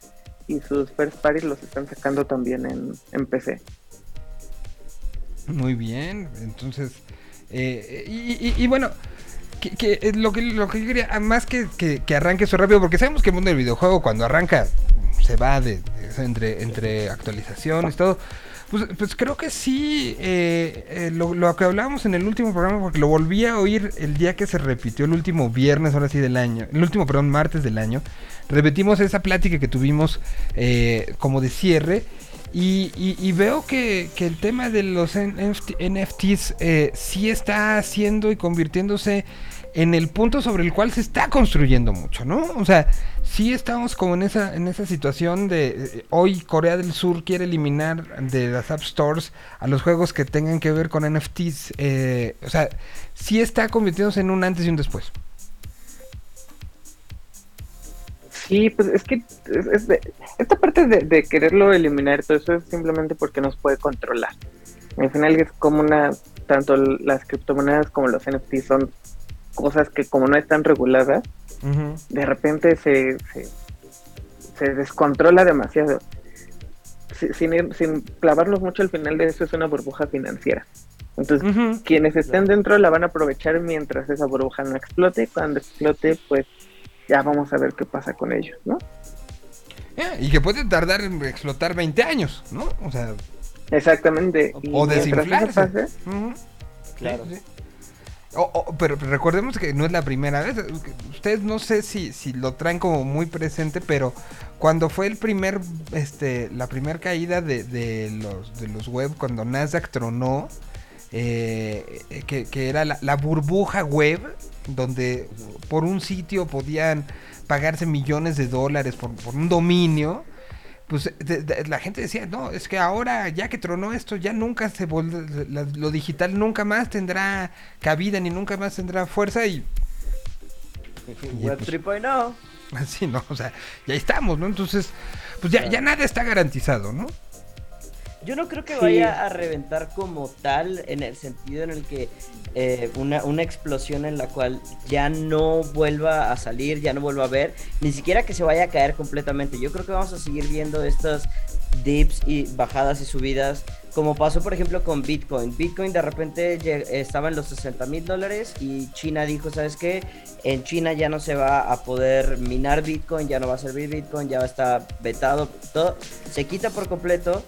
y sus first parties los están sacando también en, en PC. Muy bien, entonces, eh, y, y- y bueno, que, que, eh, lo que lo que yo quería, más que, que, que arranque eso rápido, porque sabemos que el mundo del videojuego cuando arranca se va de, de- entre, entre actualizaciones, todo. Pues, pues creo que sí, eh, eh, lo, lo que hablábamos en el último programa, porque lo volví a oír el día que se repitió el último viernes, ahora sí del año, el último, perdón, martes del año, repetimos esa plática que tuvimos eh, como de cierre. Y, y- y veo que, que el tema de los NFT NFTs eh, sí está haciendo y convirtiéndose en el punto sobre el cual se está construyendo mucho, ¿no? O sea, sí estamos como en esa, en esa situación de eh, hoy Corea del Sur quiere eliminar de las App Stores a los juegos que tengan que ver con NFTs. eh, o sea, sí está convirtiéndose en un antes y un después. Sí, pues es que es- es de- esta parte de, de quererlo eliminar, todo eso es simplemente porque nos puede controlar. Al final es como una, tanto las criptomonedas como los NFT son cosas que como no están reguladas, de repente se, se, se descontrola demasiado. Si- Sin, ir- sin clavarnos mucho al final de eso es una burbuja financiera. Entonces, quienes estén dentro la van a aprovechar mientras esa burbuja no explote. Cuando explote, pues ya vamos a ver qué pasa con ellos, ¿no? Eh, y que puede tardar en explotar 20 años, ¿no? O sea, Exactamente. Y o eso desinflarse. pase. Claro. Sí, sí. O- o- pero recordemos que no es la primera vez. Ustedes no sé si, si lo traen como muy presente, pero cuando fue el primer, este, la primera caída de, de los de los web, cuando Nasdaq tronó, eh, que, que era la, la burbuja web, donde por un sitio podían pagarse millones de dólares por, por un dominio. Pues de- de- la gente decía, no, es que ahora ya que tronó esto, ya nunca se vol- la- lo digital nunca más tendrá cabida ni nunca más tendrá fuerza y Web pues- 3.0. así, ¿no? O sea, ya estamos, ¿no? Entonces, pues ya, ya nada está garantizado, ¿no? Yo no creo que Sí. vaya a reventar como tal en el sentido en el que eh, una, una explosión en la cual ya no vuelva a salir, ya no vuelva a ver, ni siquiera que se vaya a caer completamente. Yo creo que vamos a seguir viendo estas dips y bajadas y subidas, como pasó por ejemplo con Bitcoin. Bitcoin de repente estaba en los 60 mil dólares y China dijo, ¿sabes qué? En China ya no se va a poder minar Bitcoin, ya no va a servir Bitcoin, ya estar vetado, todo se quita por completo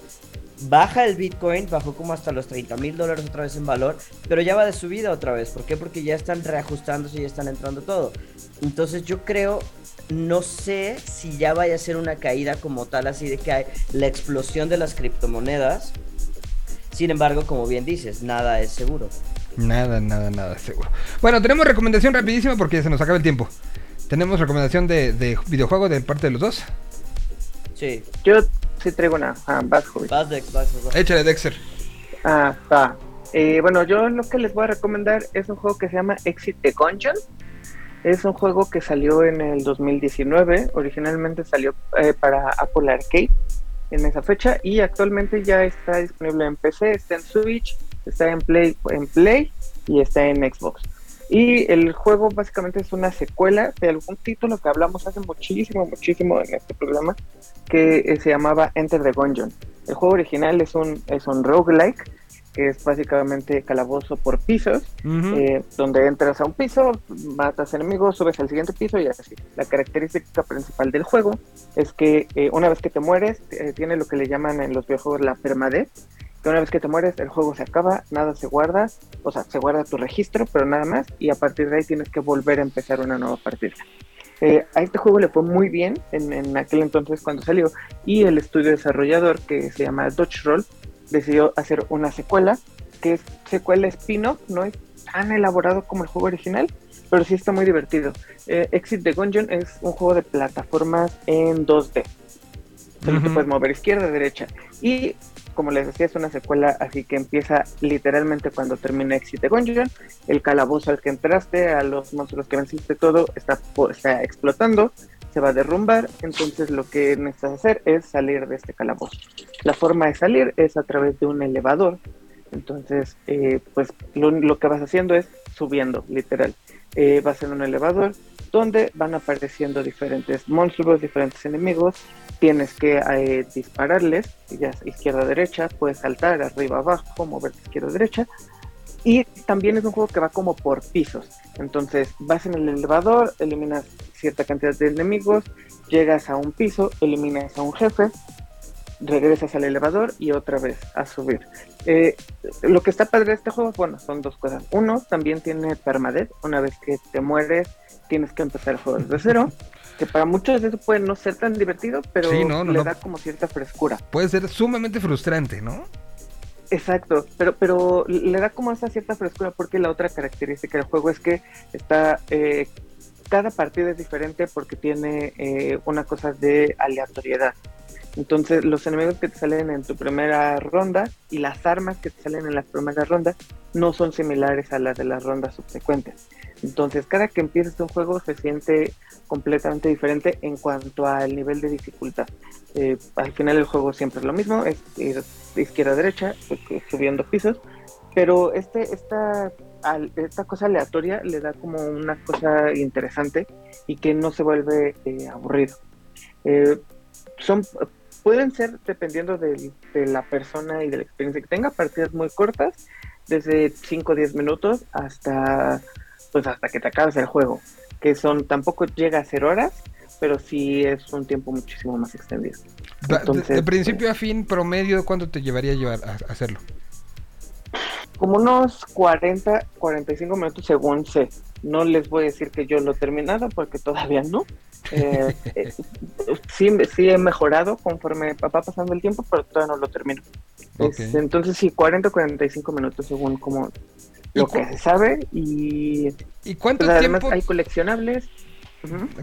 baja el Bitcoin, bajó como hasta los 30 mil dólares otra vez en valor, pero ya va de subida otra vez. ¿Por qué? Porque ya están reajustándose y ya están entrando todo. Entonces yo creo, no sé si ya vaya a ser una caída como tal, así de que hay la explosión de las criptomonedas. Sin embargo, como bien dices, nada es seguro. Nada, nada, nada seguro. Bueno, tenemos recomendación rapidísima porque se nos acaba el tiempo. Tenemos recomendación de, de videojuego de parte de los dos. Sí. Yo sí traigo una. Ah, vas, Javi. Vas, Dex, vas, vas. Échale, Dexter. Ah, va. Eh, bueno, yo lo que les voy a recomendar es un juego que se llama Exit the Gungeon. Es un juego que salió en el 2019. Originalmente salió eh, para Apple Arcade en esa fecha y actualmente ya está disponible en PC, está en Switch, está en Play, en Play y está en Xbox. Y el juego básicamente es una secuela de algún título que hablamos hace muchísimo, muchísimo en este programa, que eh, se llamaba Enter the Gungeon. El juego original es un, es un roguelike, que es básicamente calabozo por pisos, eh, donde entras a un piso, matas enemigos, subes al siguiente piso y así. La característica principal del juego es que eh, una vez que te mueres, eh, tiene lo que le llaman en los videojuegos la permadez, que una vez que te mueres el juego se acaba, nada se guarda, o sea, se guarda tu registro, pero nada más, y a partir de ahí tienes que volver a empezar una nueva partida. Eh, a este juego le fue muy bien en, en aquel entonces cuando salió, y el estudio desarrollador que se llama Dodge Roll decidió hacer una secuela, que es secuela spin-off, no es tan elaborado como el juego original, pero sí está muy divertido. Eh, Exit the Gungeon es un juego de plataformas en 2D. Solo te puedes mover izquierda, derecha. Y como les decía, es una secuela, así que empieza literalmente cuando termina Exit the Gungeon. El calabozo al que entraste, a los monstruos que venciste, todo está, está explotando, se va a derrumbar. Entonces, lo que necesitas hacer es salir de este calabozo. La forma de salir es a través de un elevador. Entonces, eh, pues lo, lo que vas haciendo es subiendo, literal. Eh, vas en un elevador donde van apareciendo diferentes monstruos, diferentes enemigos. Tienes que eh, dispararles, ya izquierda, derecha, puedes saltar arriba, abajo, moverte izquierda, derecha. Y también es un juego que va como por pisos. Entonces vas en el elevador, eliminas cierta cantidad de enemigos, llegas a un piso, eliminas a un jefe, regresas al elevador y otra vez a subir. Eh, lo que está padre de este juego, bueno, son dos cosas. Uno, también tiene permadeath. Una vez que te mueres, tienes que empezar el juego desde cero. Que para muchos eso puede no ser tan divertido, pero Sí, no, no, le no. da como cierta frescura. Puede ser sumamente frustrante, ¿no? Exacto, pero, pero le da como esa cierta frescura porque la otra característica del juego es que está eh, cada partida es diferente porque tiene eh, una cosa de aleatoriedad. Entonces los enemigos que te salen en tu primera ronda y las armas que te salen en la primera ronda no son similares a las de las rondas subsecuentes. Entonces cada que empiezas un juego se siente completamente diferente en cuanto al nivel de dificultad. Eh, al final el juego siempre es lo mismo, es ir de izquierda a derecha, eh, subiendo pisos, pero este, esta, esta cosa aleatoria le da como una cosa interesante y que no se vuelve eh, aburrido. Eh, son, pueden ser, dependiendo del- de, la persona y de la experiencia que tenga, partidas muy cortas, desde 5 o 10 minutos hasta, pues hasta que te acabes el juego, que son, tampoco llega a ser horas, pero sí es un tiempo muchísimo más extendido. De- Entonces, de, principio a fin, promedio, ¿cuánto te llevaría a llevar a, a hacerlo? como unos 40, 45 minutos según sé. No les voy a decir que yo lo he terminado porque todavía no. Eh, eh, sí, sí he mejorado conforme va pasando el tiempo, pero todavía no lo termino. Es- entonces sí, 40 o 45 minutos según como lo ¿Y que se sabe y ¿Y cuánto pues, además tiempo, hay coleccionables.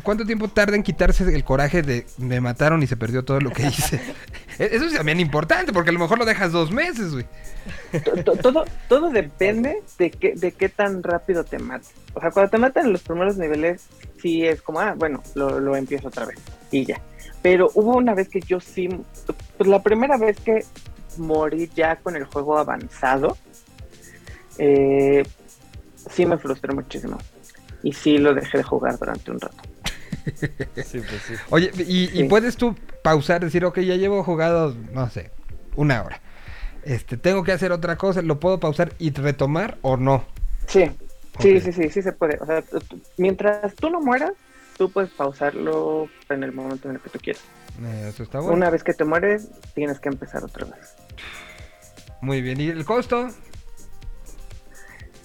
Cuánto tiempo tarda en quitarse el coraje de me mataron y se perdió todo lo que hice? E- Eso es también importante, porque a lo mejor lo dejas dos meses, güey. To- to- todo, todo depende de qué, de qué tan rápido te maten. O sea, cuando te matan en los primeros niveles, sí es como, ah, bueno, lo, lo empiezo otra vez y ya. Pero hubo una vez que yo sí, pues la primera vez que morí ya con el juego avanzado, eh, sí me frustré muchísimo. Y sí lo dejé de jugar durante un rato. Sí, pues sí. Oye, y, puedes tú pausar, decir, ok, ya llevo jugado, no sé, una hora. Este, tengo que hacer otra cosa, ¿lo puedo pausar y retomar o no? Sí, sí, sí, sí, sí se puede. O sea, tú- tú- mientras tú no mueras, tú puedes pausarlo en el momento en el que tú quieras. Eh, Eso está bueno. Una vez que te mueres, tienes que empezar otra vez. Muy bien, ¿y el costo?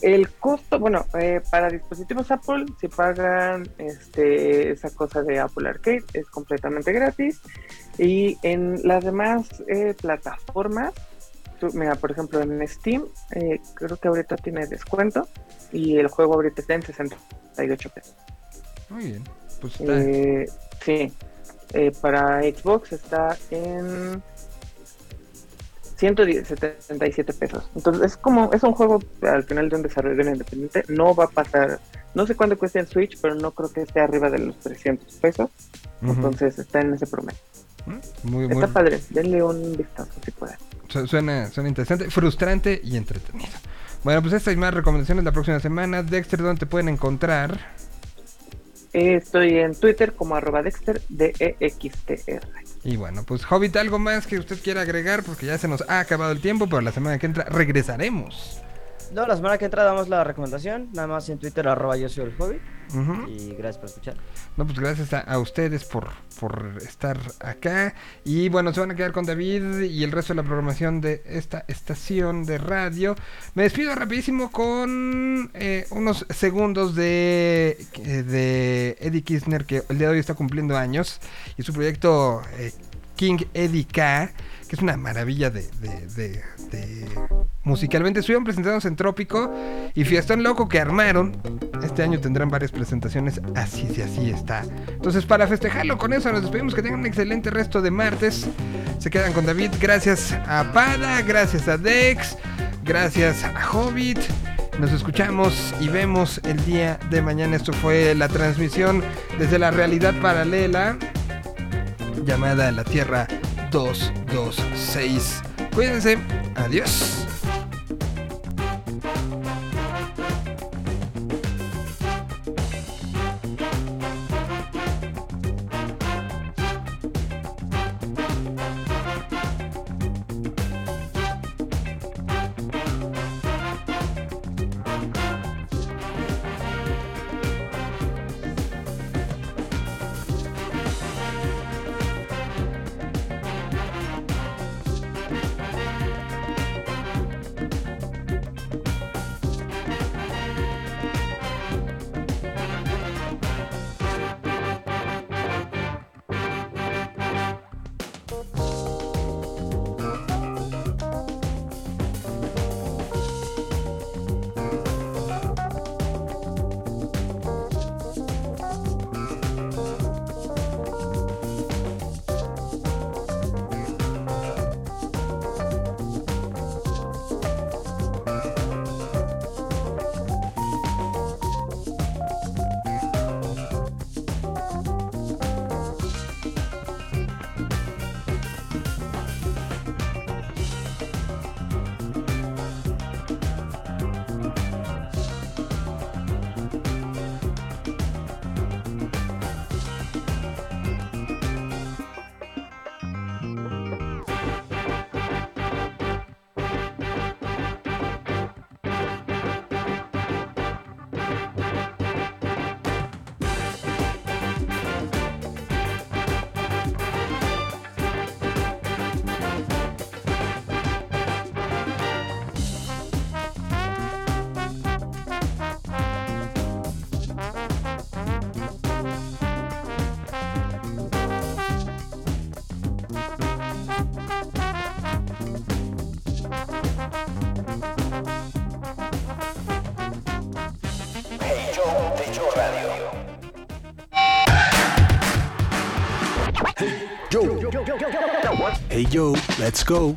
El costo, bueno, eh, para dispositivos Apple, si pagan este, esa cosa de Apple Arcade, es completamente gratis. Y en las demás eh, plataformas, tú- mira, por ejemplo, en Steam, eh, creo que ahorita tiene descuento. Y el juego ahorita está en 68 pesos. Muy bien, pues está. Eh, sí, Eh, para Xbox está en 177 pesos. Entonces es como, es un juego al final de un desarrollador independiente. No va a pasar, no sé cuánto cuesta en Switch, pero no creo que esté arriba de los 300 pesos. Entonces está en ese promedio. Muy, muy, Está padre, denle un vistazo si pueden. Su- Suena, suena interesante, frustrante y entretenido. Bueno, pues estas y más recomendaciones la próxima semana. Dexter, ¿dónde te pueden encontrar? Eh, Estoy en Twitter como arroba Dexter, D-E-X-T-R. Y bueno, pues Hobbit, algo más que usted quiera agregar, porque ya se nos ha acabado el tiempo, pero la semana que entra regresaremos. No, la semana que entra damos la recomendación. Nada más en Twitter, arroba yo soy el hobby. Y gracias por escuchar. No, pues gracias a, a ustedes por, por estar acá. Y bueno, se van a quedar con David y el resto de la programación de esta estación de radio. Me despido rapidísimo con eh, unos segundos de, eh, de Eddie Kirchner, que el día de hoy está cumpliendo años. Y su proyecto eh, King Eddie K, que es una maravilla de, musicalmente. Estuvieron presentados en Trópico y Fiestón Loco que armaron. Este año tendrán varias presentaciones, así si así está. Entonces, para festejarlo con eso, nos despedimos. Que tengan un excelente resto de martes. Se quedan con David. Gracias a Pada, gracias a Dex, gracias a Hobbit. Nos escuchamos y vemos el día de mañana. Esto fue la transmisión desde la realidad paralela llamada La Tierra 226. Cuídense. Adiós. Hey yo, let's go.